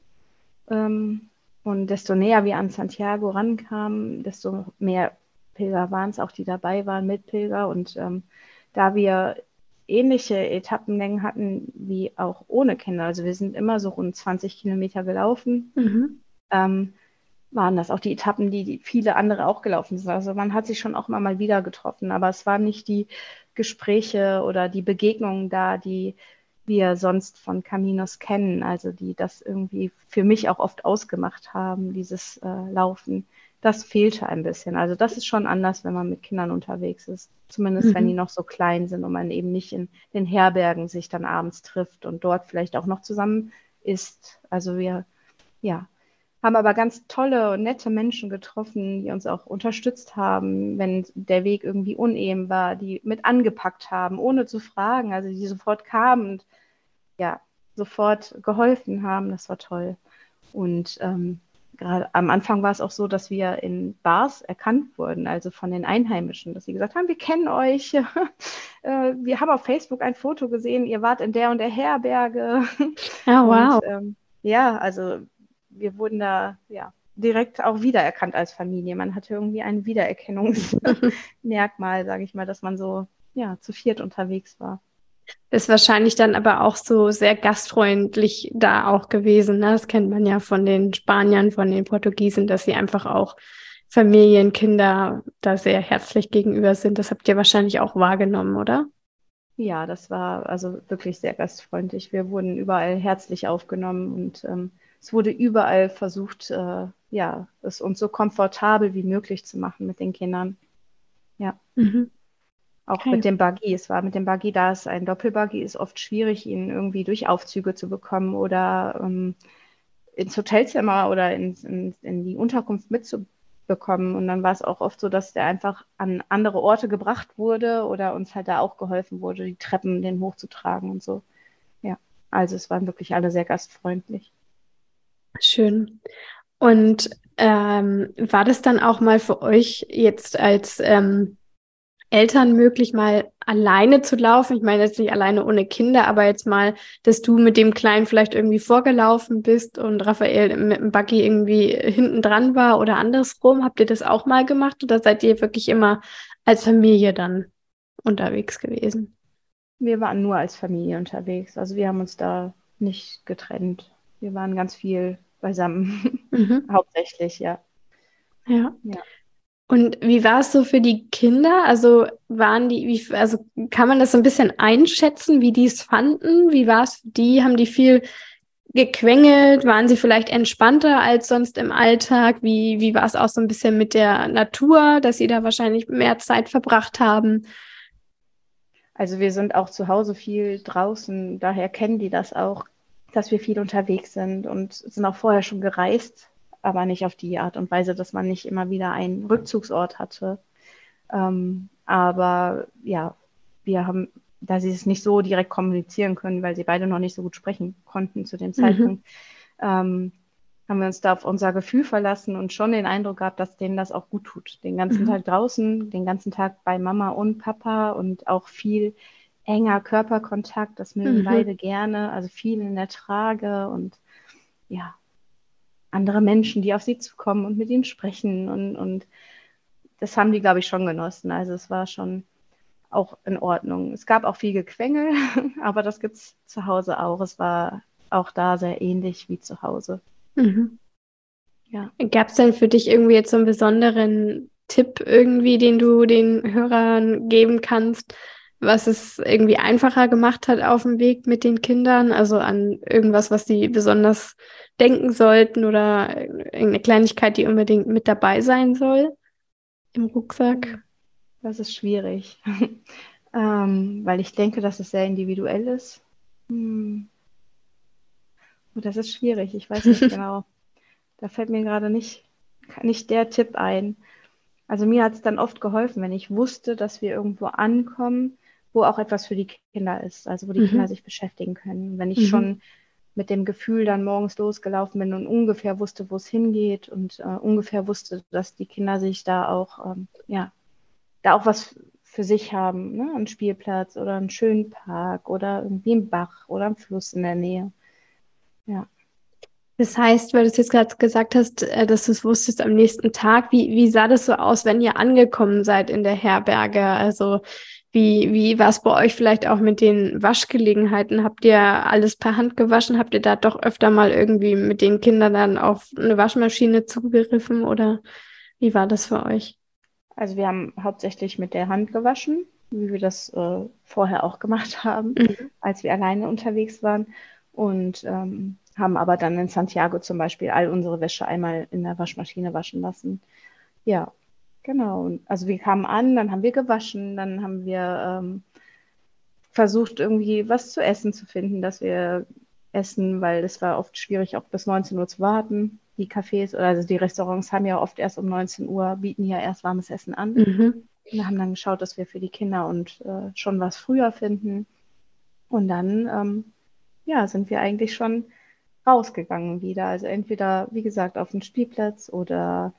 Ähm, und desto näher wir an Santiago rankamen, desto mehr Pilger waren es auch, die dabei waren, Mitpilger. Und ähm, da wir ähnliche Etappenlängen hatten wie auch ohne Kinder. Also wir sind immer so rund 20 Kilometer gelaufen. Mhm. Ähm, waren das auch die Etappen, die, die, viele andere auch gelaufen sind. Also man hat sich schon auch immer mal wieder getroffen, aber es waren nicht die Gespräche oder die Begegnungen da, die wir sonst von Caminos kennen, also die das irgendwie für mich auch oft ausgemacht haben, dieses äh, Laufen das fehlte ein bisschen. Also das ist schon anders, wenn man mit Kindern unterwegs ist. Zumindest mhm. wenn die noch so klein sind und man eben nicht in den Herbergen sich dann abends trifft und dort vielleicht auch noch zusammen isst. Also wir, ja, haben aber ganz tolle und nette Menschen getroffen, die uns auch unterstützt haben, wenn der Weg irgendwie uneben war, die mit angepackt haben, ohne zu fragen, also die sofort kamen und ja, sofort geholfen haben. Das war toll. Und ähm, gerade am Anfang war es auch so, dass wir in Bars erkannt wurden, also von den Einheimischen, dass sie gesagt haben, wir kennen euch, *laughs* äh, wir haben auf Facebook ein Foto gesehen, ihr wart in der und der Herberge. *laughs* Oh, wow. Und, ähm, ja, also wir wurden da ja direkt auch wiedererkannt als Familie. Man hatte irgendwie ein Wiedererkennungsmerkmal, *laughs* sage ich mal, dass man so ja zu viert unterwegs war. Ist wahrscheinlich dann aber auch so sehr gastfreundlich da auch gewesen. Ne? Das kennt man ja von den Spaniern, von den Portugiesen, dass sie einfach auch Familien, Kinder da sehr herzlich gegenüber sind. Das habt ihr wahrscheinlich auch wahrgenommen, oder? Ja, das war also wirklich sehr gastfreundlich. Wir wurden überall herzlich aufgenommen und ähm, es wurde überall versucht, äh, ja, es uns so komfortabel wie möglich zu machen mit den Kindern. Ja. Mhm. Auch okay. mit dem Buggy. Es war mit dem Buggy, da es ein Doppelbuggy ist, oft schwierig, ihn irgendwie durch Aufzüge zu bekommen oder ähm, ins Hotelzimmer oder in, in, in die Unterkunft mitzubekommen. Und dann war es auch oft so, dass der einfach an andere Orte gebracht wurde oder uns halt da auch geholfen wurde, die Treppen den hochzutragen und so. Ja, also es waren wirklich alle sehr gastfreundlich. Schön. Und ähm, war das dann auch mal für euch jetzt als ähm, Eltern möglich, mal alleine zu laufen? Ich meine jetzt nicht alleine ohne Kinder, aber jetzt mal, dass du mit dem Kleinen vielleicht irgendwie vorgelaufen bist und Raphael mit dem Buggy irgendwie hinten dran war oder andersrum. Habt ihr das auch mal gemacht oder seid ihr wirklich immer als Familie dann unterwegs gewesen? Wir waren nur als Familie unterwegs. Also wir haben uns da nicht getrennt. Wir waren ganz viel beisammen. Mhm. *laughs* Hauptsächlich, ja. Ja. ja. Und wie war es so für die Kinder? Also waren die, wie, also kann man das so ein bisschen einschätzen, wie die es fanden? Wie war es für die? Haben die viel gequengelt? Waren sie vielleicht entspannter als sonst im Alltag? Wie, wie war es auch so ein bisschen mit der Natur, dass sie da wahrscheinlich mehr Zeit verbracht haben? Also wir sind auch zu Hause viel draußen, daher kennen die das auch, dass wir viel unterwegs sind und sind auch vorher schon gereist aber nicht auf die Art und Weise, dass man nicht immer wieder einen Rückzugsort hatte. Ähm, aber ja, wir haben, da sie es nicht so direkt kommunizieren können, weil sie beide noch nicht so gut sprechen konnten zu dem mhm. Zeitpunkt, mhm. ähm, haben wir uns da auf unser Gefühl verlassen und schon den Eindruck gehabt, dass denen das auch gut tut. Den ganzen mhm. Tag draußen, den ganzen Tag bei Mama und Papa und auch viel enger Körperkontakt, das mögen mhm. beide gerne, also viel in der Trage und ja, andere Menschen, die auf sie zukommen und mit ihnen sprechen. Und, und das haben die, glaube ich, schon genossen. Also es war schon auch in Ordnung. Es gab auch viel Gequengel, *laughs* aber das gibt es zu Hause auch. Es war auch da sehr ähnlich wie zu Hause. Mhm. Ja. Gab es denn für dich irgendwie jetzt so einen besonderen Tipp irgendwie, den du den Hörern geben kannst, was es irgendwie einfacher gemacht hat auf dem Weg mit den Kindern? Also an irgendwas, was sie besonders denken sollten oder irgendeine Kleinigkeit, die unbedingt mit dabei sein soll im Rucksack? Das ist schwierig, *laughs* ähm, weil ich denke, dass es sehr individuell ist. Hm. Und das ist schwierig, ich weiß nicht *laughs* genau. Da fällt mir gerade nicht, nicht der Tipp ein. Also mir hat es dann oft geholfen, wenn ich wusste, dass wir irgendwo ankommen, wo auch etwas für die Kinder ist, also wo die mhm. Kinder sich beschäftigen können. Wenn ich mhm. schon mit dem Gefühl dann morgens losgelaufen bin und ungefähr wusste, wo es hingeht und äh, ungefähr wusste, dass die Kinder sich da auch, ähm, ja, da auch was für sich haben, ne? einen Spielplatz oder einen schönen Park oder irgendwie einen Bach oder einen Fluss in der Nähe. Ja. Das heißt, weil du es jetzt gerade gesagt hast, äh, dass du es wusstest am nächsten Tag, wie, wie sah das so aus, wenn ihr angekommen seid in der Herberge? Also wie, wie war es bei euch vielleicht auch mit den Waschgelegenheiten? Habt ihr alles per Hand gewaschen? Habt ihr da doch öfter mal irgendwie mit den Kindern dann auf eine Waschmaschine zugegriffen oder wie war das für euch? Also wir haben hauptsächlich mit der Hand gewaschen, wie wir das äh, vorher auch gemacht *laughs* haben, mhm. als wir alleine unterwegs waren. Und ähm, haben aber dann in Santiago zum Beispiel all unsere Wäsche einmal in der Waschmaschine waschen lassen. Ja, Genau. Also wir kamen an, dann haben wir gewaschen, dann haben wir ähm, versucht, irgendwie was zu essen zu finden, dass wir essen, weil es war oft schwierig, auch bis 19 Uhr zu warten. Die Cafés oder also die Restaurants haben ja oft erst um 19 Uhr, bieten ja erst warmes Essen an. Mhm. Wir haben dann geschaut, dass wir für die Kinder und äh, schon was früher finden. Und dann, ähm, ja, sind wir eigentlich schon rausgegangen wieder. Also entweder, wie gesagt, auf den Spielplatz oder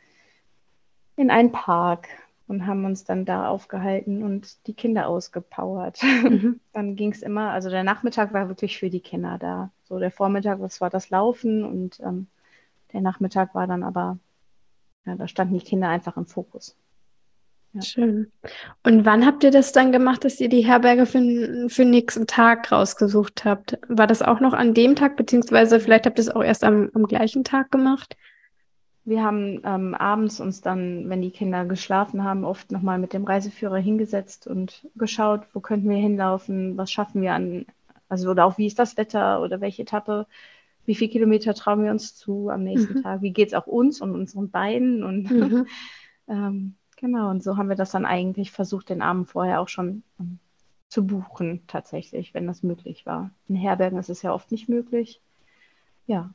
in einen Park und haben uns dann da aufgehalten und die Kinder ausgepowert. Mhm. *laughs* Dann ging es immer, also der Nachmittag war wirklich für die Kinder da. So der Vormittag, das war das Laufen und ähm, der Nachmittag war dann aber, ja, da standen die Kinder einfach im Fokus. Ja. Schön. Und wann habt ihr das dann gemacht, dass ihr die Herberge für, für den nächsten Tag rausgesucht habt? War das auch noch an dem Tag, beziehungsweise vielleicht habt ihr es auch erst am, am gleichen Tag gemacht? Wir haben ähm, abends uns dann, wenn die Kinder geschlafen haben, oft nochmal mit dem Reiseführer hingesetzt und geschaut, wo könnten wir hinlaufen, was schaffen wir an, also oder auch wie ist das Wetter oder welche Etappe, wie viele Kilometer trauen wir uns zu am nächsten mhm. Tag, wie geht es auch uns und unseren Beinen und *laughs* mhm. ähm, Genau, und so haben wir das dann eigentlich versucht, den Abend vorher auch schon um, zu buchen, tatsächlich, wenn das möglich war. In Herbergen ist es ja oft nicht möglich. Ja,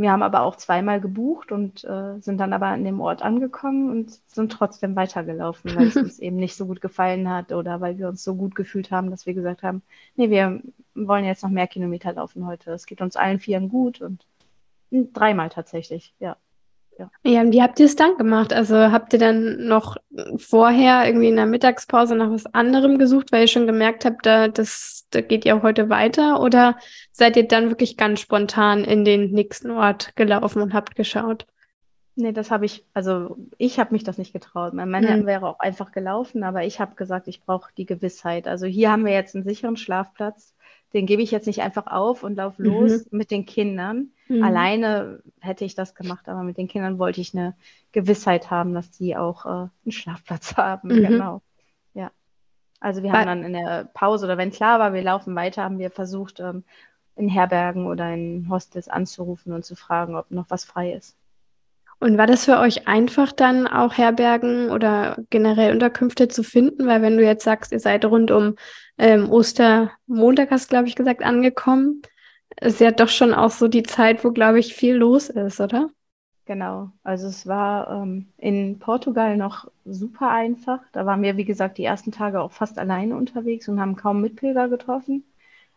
wir haben aber auch zweimal gebucht und äh, sind dann aber an dem Ort angekommen und sind trotzdem weitergelaufen, weil es *laughs* uns eben nicht so gut gefallen hat oder weil wir uns so gut gefühlt haben, dass wir gesagt haben, nee, wir wollen jetzt noch mehr Kilometer laufen heute. Es geht uns allen Vieren gut und dreimal tatsächlich, ja. Ja. ja, wie habt ihr es dann gemacht? Also habt ihr dann noch vorher irgendwie in der Mittagspause nach was anderem gesucht, weil ihr schon gemerkt habt, da, das, da geht ihr heute weiter? Oder seid ihr dann wirklich ganz spontan in den nächsten Ort gelaufen und habt geschaut? Nee, das habe ich, also ich habe mich das nicht getraut. Mein Mann mhm. wäre auch einfach gelaufen, aber ich habe gesagt, ich brauche die Gewissheit. Also hier haben wir jetzt einen sicheren Schlafplatz den gebe ich jetzt nicht einfach auf und laufe mhm. los mhm. mit den Kindern. Mhm. Alleine hätte ich das gemacht, aber mit den Kindern wollte ich eine Gewissheit haben, dass die auch äh, einen Schlafplatz *laughs* haben. Mhm. Genau. Ja. Also wir haben dann in der Pause oder wenn klar war, wir laufen weiter, haben wir versucht, ähm, in Herbergen oder in Hostels anzurufen und zu fragen, ob noch was frei ist. Und war das für euch einfach dann auch Herbergen oder generell Unterkünfte zu finden? Weil wenn du jetzt sagst, ihr seid rund um ähm, Ostermontag, hast du, glaube ich, gesagt, angekommen, ist ja doch schon auch so die Zeit, wo, glaube ich, viel los ist, oder? Genau, also es war ähm, in Portugal noch super einfach. Da waren wir, wie gesagt, die ersten Tage auch fast alleine unterwegs und haben kaum Mitpilger getroffen.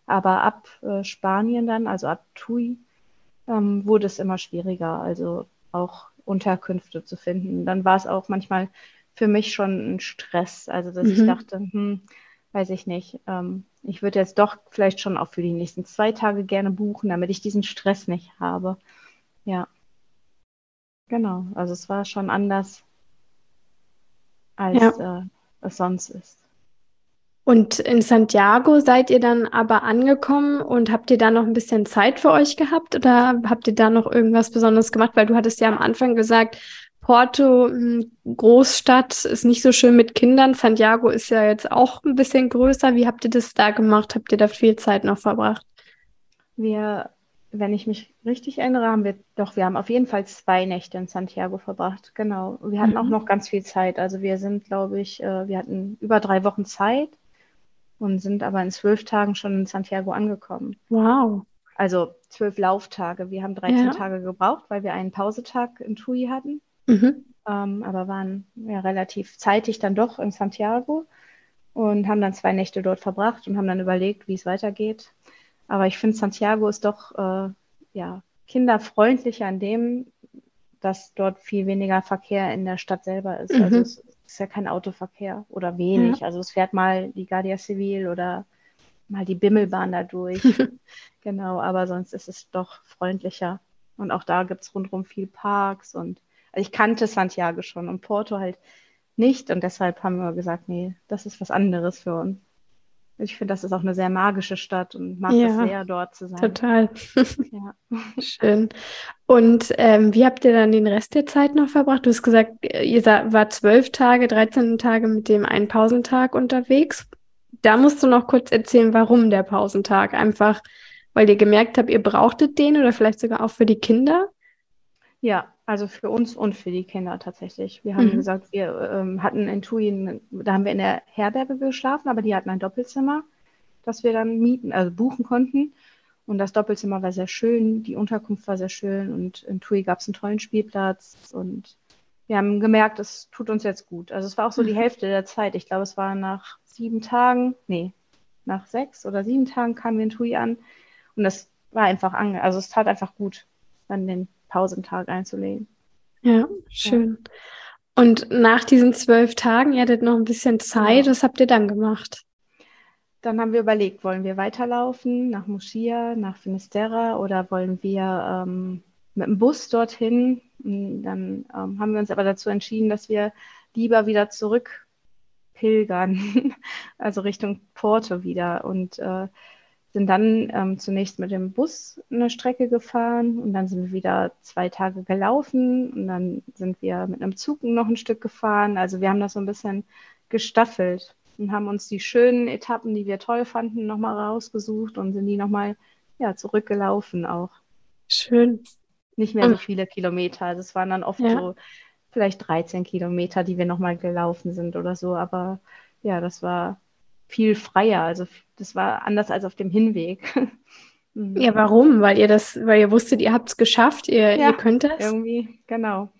Aber ab äh, Spanien dann, also ab Tui, ähm, wurde es immer schwieriger. Also auch Unterkünfte zu finden. Dann war es auch manchmal für mich schon ein Stress. Also, dass mhm. ich dachte, hm, weiß ich nicht, ähm, ich würde jetzt doch vielleicht schon auch für die nächsten zwei Tage gerne buchen, damit ich diesen Stress nicht habe. Ja. Genau. Also, es war schon anders, als ja. äh, es sonst ist. Und in Santiago seid ihr dann aber angekommen und habt ihr da noch ein bisschen Zeit für euch gehabt oder habt ihr da noch irgendwas Besonderes gemacht? Weil du hattest ja am Anfang gesagt, Porto, hm, Großstadt, ist nicht so schön mit Kindern. Santiago ist ja jetzt auch ein bisschen größer. Wie habt ihr das da gemacht? Habt ihr da viel Zeit noch verbracht? Wir, wenn ich mich richtig erinnere, haben wir doch, wir haben auf jeden Fall zwei Nächte in Santiago verbracht. Genau. Wir hatten mhm. auch noch ganz viel Zeit. Also wir sind, glaube ich, äh, wir hatten über drei Wochen Zeit und sind aber in zwölf Tagen schon in Santiago angekommen. Wow. Also zwölf Lauftage. Wir haben 13 ja. Tage gebraucht, weil wir einen Pausetag in Tui hatten. Mhm. Ähm, aber waren ja relativ zeitig dann doch in Santiago und haben dann zwei Nächte dort verbracht und haben dann überlegt, wie es weitergeht. Aber ich finde, Santiago ist doch äh, ja, kinderfreundlicher an dem, dass dort viel weniger Verkehr in der Stadt selber ist. Also mhm. Also es ist ja kein Autoverkehr oder wenig. Ja. Also es fährt mal die Guardia Civil oder mal die Bimmelbahn da durch. *laughs* genau, aber sonst ist es doch freundlicher. Und auch da gibt es rundherum viel Parks und also ich kannte Santiago schon und Porto halt nicht und deshalb haben wir gesagt, nee, das ist was anderes für uns. Ich finde, das ist auch eine sehr magische Stadt und mag ja, es sehr, dort zu sein. Total. ja. *laughs* *laughs* Schön. Und ähm, wie habt ihr dann den Rest der Zeit noch verbracht? Du hast gesagt, ihr war zwölf Tage, 13 Tage mit dem einen Pausentag unterwegs. Da musst du noch kurz erzählen, warum der Pausentag. Einfach, weil ihr gemerkt habt, ihr brauchtet den oder vielleicht sogar auch für die Kinder? Ja, also für uns und für die Kinder tatsächlich. Wir haben mhm. gesagt, wir ähm, hatten in Tuin, da haben wir in der Herberge geschlafen, aber die hatten ein Doppelzimmer, das wir dann mieten, also buchen konnten. Und das Doppelzimmer war sehr schön, die Unterkunft war sehr schön und in Tui gab es einen tollen Spielplatz und wir haben gemerkt, es tut uns jetzt gut. Also es war auch so die mhm. Hälfte der Zeit. Ich glaube, es war nach sieben Tagen, nee, nach sechs oder sieben Tagen kamen wir in Tui an und das war einfach, an, also es tat einfach gut an den Pausentag einzulegen. Ja, schön. Ja. Und nach diesen zwölf Tagen, ihr hattet noch ein bisschen Zeit, ja. was habt ihr dann gemacht? Dann haben wir überlegt, wollen wir weiterlaufen nach Moschia, nach Finisterra oder wollen wir ähm, mit dem Bus dorthin? Und dann ähm, haben wir uns aber dazu entschieden, dass wir lieber wieder zurück pilgern, *laughs* also Richtung Porto wieder. Und äh, sind dann ähm, zunächst mit dem Bus eine Strecke gefahren und dann sind wir wieder zwei Tage gelaufen und dann sind wir mit einem Zug noch ein Stück gefahren. Also wir haben das so ein bisschen gestaffelt und haben uns die schönen Etappen, die wir toll fanden, nochmal rausgesucht und sind die nochmal ja, zurückgelaufen auch. Schön. Nicht mehr so viele Kilometer. Also es waren dann oft ja. so vielleicht 13 Kilometer, die wir nochmal gelaufen sind oder so. Aber ja, das war viel freier. Also das war anders als auf dem Hinweg. *laughs* Mhm. Ja, warum? Weil ihr das, weil ihr wusstet, ihr habt es geschafft, ihr, ja, ihr könnt das? Irgendwie, genau. *laughs*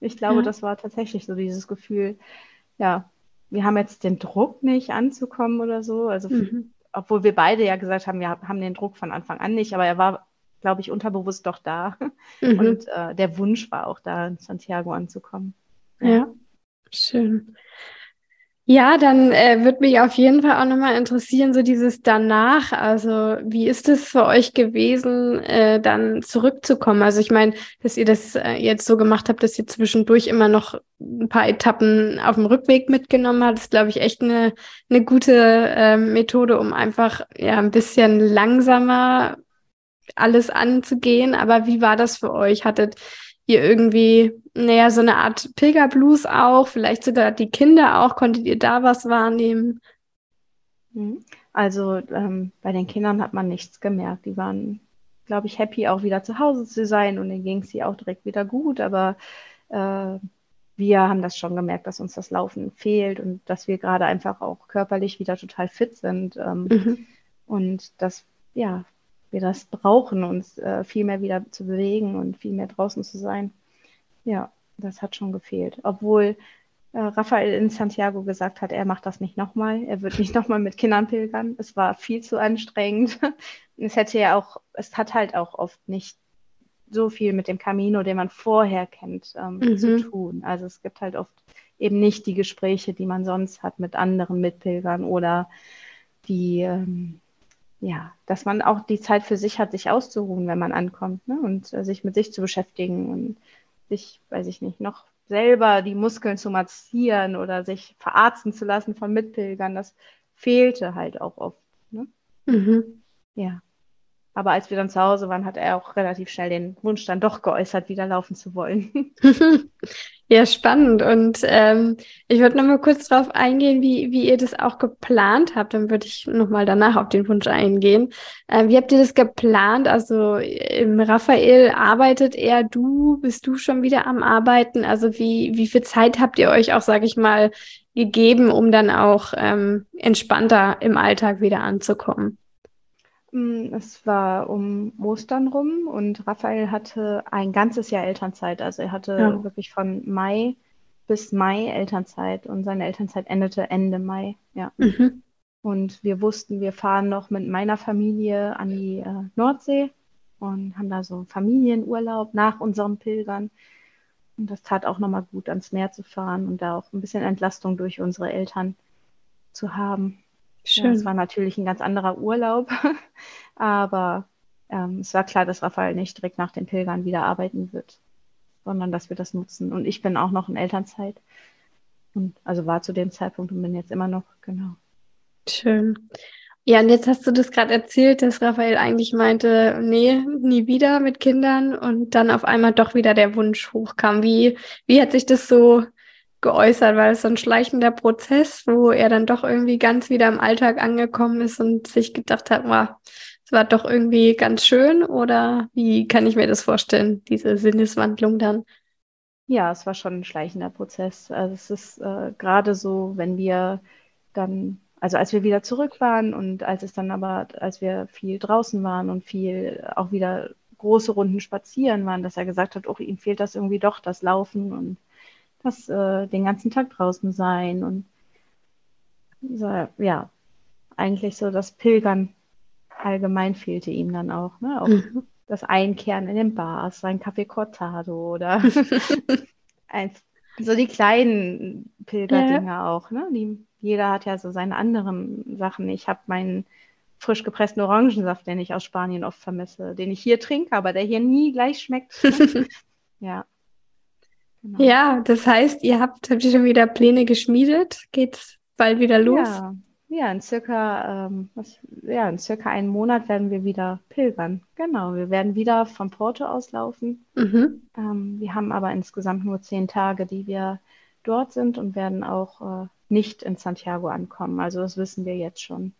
Ich glaube, ja. das war tatsächlich so dieses Gefühl, ja, wir haben jetzt den Druck nicht anzukommen oder so. Also, mhm. obwohl wir beide ja gesagt haben, wir haben den Druck von Anfang an nicht, aber er war, glaube ich, unterbewusst doch da. *laughs* Mhm. Und äh, der Wunsch war auch da, in Santiago anzukommen. ja. ja. schön. Ja, dann äh, würde mich auf jeden Fall auch nochmal interessieren, so dieses danach. Also, wie ist es für euch gewesen, äh, dann zurückzukommen? Also, ich meine, dass ihr das äh, jetzt so gemacht habt, dass ihr zwischendurch immer noch ein paar Etappen auf dem Rückweg mitgenommen habt, ist, glaube ich, echt eine, eine gute äh, Methode, um einfach ja ein bisschen langsamer alles anzugehen. Aber wie war das für euch? Hattet ihr irgendwie, naja, so eine Art Pilgerblues auch, vielleicht sogar die Kinder auch, konntet ihr da was wahrnehmen? Mhm. Also ähm, bei den Kindern hat man nichts gemerkt. Die waren, glaube ich, happy, auch wieder zu Hause zu sein und denen ging es sie auch direkt wieder gut. Aber äh, wir haben das schon gemerkt, dass uns das Laufen fehlt und dass wir gerade einfach auch körperlich wieder total fit sind. Ähm, mhm. Und dass, ja, wir das brauchen, uns äh, viel mehr wieder zu bewegen und viel mehr draußen zu sein. Ja, das hat schon gefehlt. Obwohl äh, Raphael in Santiago gesagt hat, er macht das nicht nochmal. Er wird nicht *laughs* nochmal mit Kindern pilgern. Es war viel zu anstrengend. *laughs* es hätte ja auch, es hat halt auch oft nicht so viel mit dem Camino, den man vorher kennt, ähm, mhm. zu tun. Also es gibt halt oft eben nicht die Gespräche, die man sonst hat mit anderen Mitpilgern oder die ähm, ja, dass man auch die Zeit für sich hat, sich auszuruhen, wenn man ankommt ne? und äh, sich mit sich zu beschäftigen und sich, weiß ich nicht, noch selber die Muskeln zu massieren oder sich verarzten zu lassen von Mitpilgern, das fehlte halt auch oft. Ne? Mhm. Ja. Aber als wir dann zu Hause waren, hat er auch relativ schnell den Wunsch dann doch geäußert, wieder laufen zu wollen. *laughs* ja, spannend. Und ähm, ich würde noch mal kurz darauf eingehen, wie, wie ihr das auch geplant habt. Dann würde ich noch mal danach auf den Wunsch eingehen. Ähm, wie habt ihr das geplant? Also im Raphael arbeitet er, du, bist du schon wieder am Arbeiten? Also wie, wie viel Zeit habt ihr euch auch, sage ich mal, gegeben, um dann auch ähm, entspannter im Alltag wieder anzukommen? Es war um Ostern rum und Raphael hatte ein ganzes Jahr Elternzeit. Also er hatte ja. wirklich von Mai bis Mai Elternzeit und seine Elternzeit endete Ende Mai. Ja. Mhm. Und wir wussten, wir fahren noch mit meiner Familie an die äh, Nordsee und haben da so Familienurlaub nach unserem Pilgern. Und das tat auch nochmal gut, ans Meer zu fahren und da auch ein bisschen Entlastung durch unsere Eltern zu haben. Schön. Ja, es war natürlich ein ganz anderer Urlaub, *laughs* aber ähm, es war klar, dass Raphael nicht direkt nach den Pilgern wieder arbeiten wird, sondern dass wir das nutzen. Und ich bin auch noch in Elternzeit. Und also war zu dem Zeitpunkt und bin jetzt immer noch, genau. Schön. Ja, und jetzt hast du das gerade erzählt, dass Raphael eigentlich meinte, nee, nie wieder mit Kindern und dann auf einmal doch wieder der Wunsch hochkam. Wie, wie hat sich das so geäußert? War es so ein schleichender Prozess, wo er dann doch irgendwie ganz wieder im Alltag angekommen ist und sich gedacht hat, wow, es war doch irgendwie ganz schön? Oder wie kann ich mir das vorstellen, diese Sinneswandlung dann? Ja, es war schon ein schleichender Prozess. Also es ist äh, gerade so, wenn wir dann, also als wir wieder zurück waren und als es dann aber, als wir viel draußen waren und viel auch wieder große Runden spazieren waren, dass er gesagt hat, oh, ihm fehlt das irgendwie doch, das Laufen und das äh, den ganzen Tag draußen sein und so, ja, eigentlich so das Pilgern allgemein fehlte ihm dann auch, ne? Auch mhm. das Einkehren in den Bars, sein Kaffee Cortado oder *laughs* so die kleinen Pilgerdinge ja. auch, ne? Die, jeder hat ja so seine anderen Sachen. Ich habe meinen frisch gepressten Orangensaft, den ich aus Spanien oft vermisse, den ich hier trinke, aber der hier nie gleich schmeckt. Ne? *laughs* ja. Genau. Ja, das heißt, ihr habt, habt ihr schon wieder Pläne geschmiedet? Geht's bald wieder los? Ja, ja in circa, ähm, was, ja, in circa einen Monat werden wir wieder pilgern. Genau, wir werden wieder von Porto aus laufen. Mhm. Ähm, wir haben aber insgesamt nur zehn Tage, die wir dort sind und werden auch äh, nicht in Santiago ankommen. Also das wissen wir jetzt schon.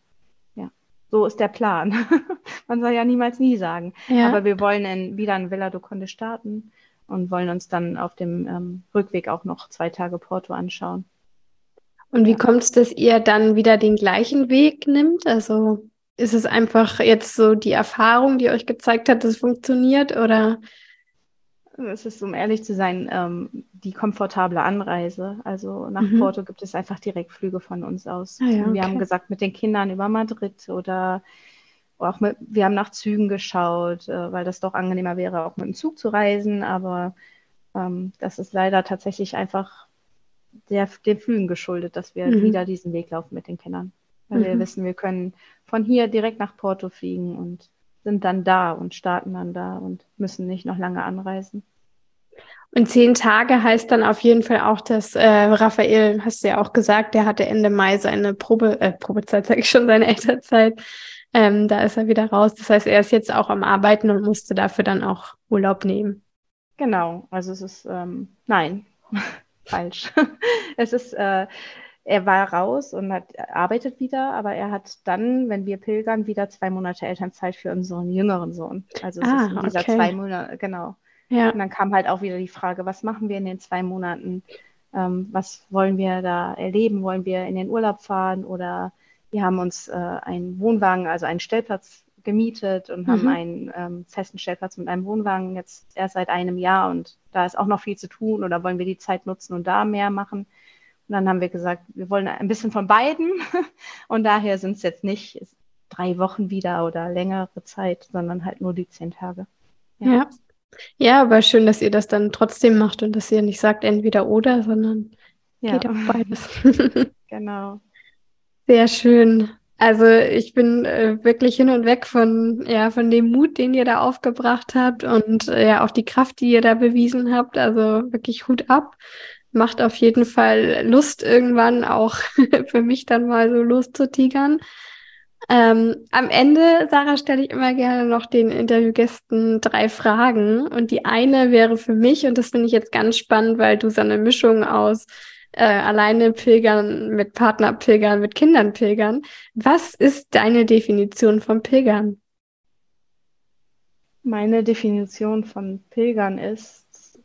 Ja, so ist der Plan. *laughs* Man soll ja niemals nie sagen. Ja. Aber wir wollen in, wieder in Villa do Conde starten und wollen uns dann auf dem ähm, Rückweg auch noch zwei Tage Porto anschauen. Und wie kommt es, dass ihr dann wieder den gleichen Weg nimmt? Also ist es einfach jetzt so die Erfahrung, die euch gezeigt hat, dass es funktioniert oder? Es ist, um ehrlich zu sein, ähm, die komfortable Anreise. Also nach mhm. Porto gibt es einfach Direktflüge von uns aus. Ah, ja, okay. Wir haben gesagt, mit den Kindern über Madrid oder auch mit, wir haben nach Zügen geschaut, äh, weil das doch angenehmer wäre, auch mit dem Zug zu reisen. Aber ähm, das ist leider tatsächlich einfach der, den Flügen geschuldet, dass wir mhm. wieder diesen Weg laufen mit den Kindern. Weil mhm. wir wissen, wir können von hier direkt nach Porto fliegen und sind dann da und starten dann da und müssen nicht noch lange anreisen. Und zehn Tage heißt dann auf jeden Fall auch, dass äh, Raphael, hast du ja auch gesagt, der hatte Ende Mai seine Probe, äh, Probezeit, *laughs* sage ich schon, seine Elternzeit. Ähm, da ist er wieder raus. Das heißt, er ist jetzt auch am Arbeiten und musste dafür dann auch Urlaub nehmen. Genau, also es ist, ähm, nein, *laughs* falsch. *laughs* es ist, äh, er war raus und hat, arbeitet wieder, aber er hat dann, wenn wir pilgern, wieder zwei Monate Elternzeit für unseren jüngeren Sohn. Also es ah, ist in dieser okay. zwei Monate, genau. Ja. Und dann kam halt auch wieder die Frage, was machen wir in den zwei Monaten? Ähm, was wollen wir da erleben? Wollen wir in den Urlaub fahren oder wir haben uns äh, einen Wohnwagen, also einen Stellplatz gemietet und mhm. haben einen ähm, festen Stellplatz mit einem Wohnwagen jetzt erst seit einem Jahr und da ist auch noch viel zu tun oder wollen wir die Zeit nutzen und da mehr machen? Und dann haben wir gesagt, wir wollen ein bisschen von beiden *laughs* und daher sind es jetzt nicht drei Wochen wieder oder längere Zeit, sondern halt nur die zehn Tage. Ja. ja. Ja. aber schön, dass ihr das dann trotzdem macht und dass ihr nicht sagt entweder oder, sondern ja. geht auch beides. *laughs* genau. Sehr schön. Also ich bin äh, wirklich hin und weg von, ja, von dem Mut, den ihr da aufgebracht habt und äh, ja auch die Kraft, die ihr da bewiesen habt. Also wirklich Hut ab. Macht auf jeden Fall Lust, irgendwann auch *laughs* für mich dann mal so loszutigern. Ähm, am Ende, Sarah, stelle ich immer gerne noch den Interviewgästen drei Fragen. Und die eine wäre für mich, und das finde ich jetzt ganz spannend, weil du so eine Mischung aus äh, alleine pilgern, mit Partner pilgern, mit Kindern pilgern. Was ist deine Definition von Pilgern? Meine Definition von Pilgern ist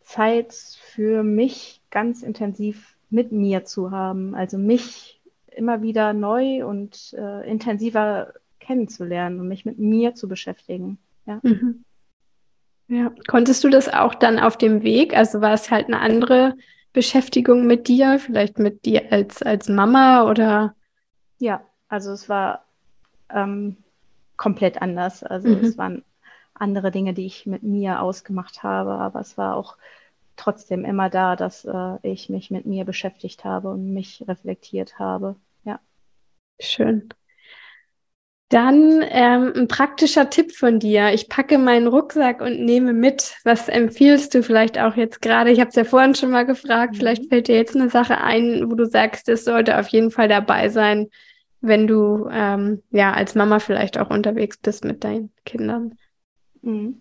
Zeit für mich ganz intensiv mit mir zu haben, also mich immer wieder neu und äh, intensiver kennenzulernen und mich mit mir zu beschäftigen. Ja. Mhm. ja. Konntest du das auch dann auf dem Weg? Also war es halt eine andere Beschäftigung mit dir, vielleicht mit dir als, als Mama oder? Ja, also es war ähm, komplett anders. Also mhm. es waren andere Dinge, die ich mit mir ausgemacht habe, aber es war auch trotzdem immer da, dass äh, ich mich mit mir beschäftigt habe und mich reflektiert habe. Ja. Schön. Dann ähm, ein praktischer Tipp von dir. Ich packe meinen Rucksack und nehme mit. Was empfiehlst du vielleicht auch jetzt gerade? Ich habe es ja vorhin schon mal gefragt. Mhm. Vielleicht fällt dir jetzt eine Sache ein, wo du sagst, es sollte auf jeden Fall dabei sein, wenn du ähm, ja als Mama vielleicht auch unterwegs bist mit deinen Kindern. Mhm.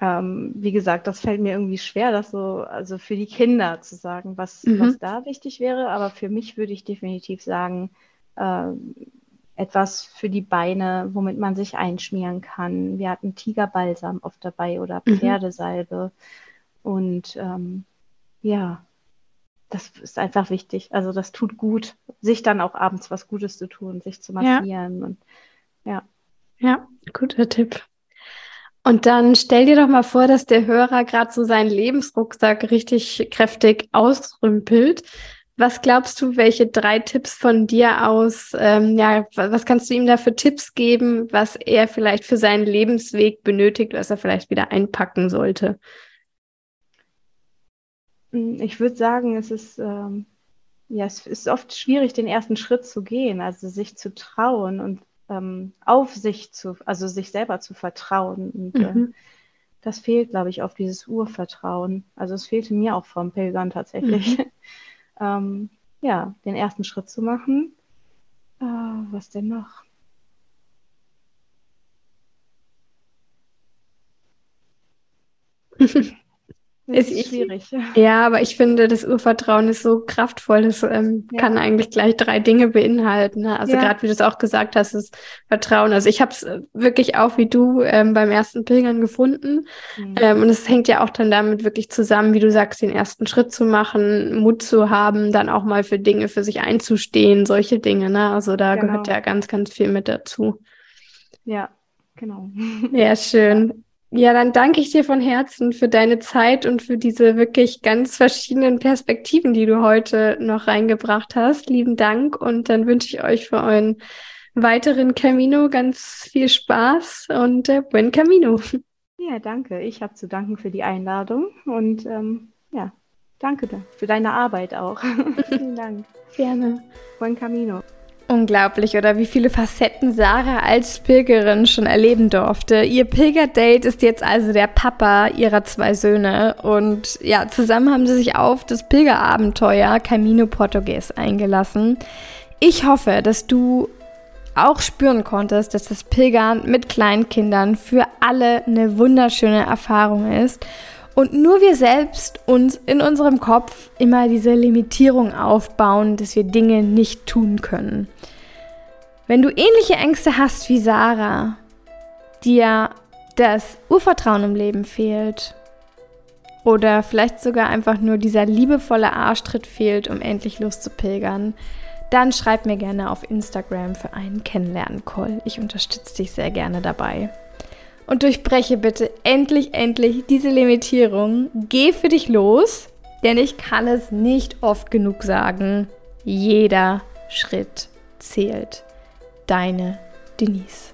Ähm, wie gesagt, das fällt mir irgendwie schwer, das so also für die Kinder zu sagen, was, mhm. was da wichtig wäre. Aber für mich würde ich definitiv sagen, äh, etwas für die Beine, womit man sich einschmieren kann. Wir hatten Tigerbalsam oft dabei oder mhm. Pferdesalbe. Mhm. Und ähm, ja, das ist einfach wichtig. Also das tut gut, sich dann auch abends was Gutes zu tun, sich zu massieren. Ja. Und ja. Ja, guter Tipp. Und dann stell dir doch mal vor, dass der Hörer gerade so seinen Lebensrucksack richtig kräftig ausrümpelt. Was glaubst du, welche drei Tipps von dir aus, ähm, ja, was kannst du ihm da für Tipps geben, was er vielleicht für seinen Lebensweg benötigt, was er vielleicht wieder einpacken sollte? Hm, ich würde sagen, es ist, ähm, ja, es ist oft schwierig, den ersten Schritt zu gehen, also sich zu trauen und ähm, auf sich zu, also sich selber zu vertrauen. Und äh, mhm. äh, das fehlt, glaube ich, auf dieses Urvertrauen. Also es fehlte mir auch vom Pilgern tatsächlich. Mhm. *laughs* ähm, ja, den ersten Schritt zu machen. Äh, was denn noch? *laughs* Ist, ist schwierig. *laughs* Ja, aber ich finde, das Urvertrauen ist so kraftvoll. Das ähm, ja. kann eigentlich gleich drei Dinge beinhalten. Ne? Also ja. gerade wie du es auch gesagt hast, das Vertrauen. Also ich habe es äh, wirklich auch wie du ähm, beim ersten Pilgern gefunden. Mhm. Ähm, und es hängt ja auch dann damit wirklich zusammen, wie du sagst, den ersten Schritt zu machen, Mut zu haben, dann auch mal für Dinge für sich einzustehen, solche Dinge. Ne? Also da genau. gehört ja ganz, ganz viel mit dazu. Ja, genau. Ja, *laughs* schön. Ja, dann danke ich dir von Herzen für deine Zeit und für diese wirklich ganz verschiedenen Perspektiven, die du heute noch reingebracht hast. Lieben Dank und dann wünsche ich euch für euren weiteren Camino ganz viel Spaß und äh, buen Camino. Ja, danke. Ich habe zu danken für die Einladung und ähm, ja, danke für deine Arbeit auch. *laughs* Vielen Dank. Gerne. Buen Camino. Unglaublich, oder wie viele Facetten Sarah als Pilgerin schon erleben durfte. Ihr Pilgerdate ist jetzt also der Papa ihrer zwei Söhne und ja, zusammen haben sie sich auf das Pilgerabenteuer Camino Portugues eingelassen. Ich hoffe, dass du auch spüren konntest, dass das Pilgern mit Kleinkindern für alle eine wunderschöne Erfahrung ist und nur wir selbst uns in unserem Kopf immer diese Limitierung aufbauen, dass wir Dinge nicht tun können. Wenn du ähnliche Ängste hast wie Sarah, dir das Urvertrauen im Leben fehlt oder vielleicht sogar einfach nur dieser liebevolle Arschtritt fehlt, um endlich loszupilgern, dann schreib mir gerne auf Instagram für einen Kennenlernen-Call. Ich unterstütze dich sehr gerne dabei und durchbreche bitte endlich, endlich diese Limitierung. Geh für dich los, denn ich kann es nicht oft genug sagen. Jeder Schritt zählt. Deine Denise.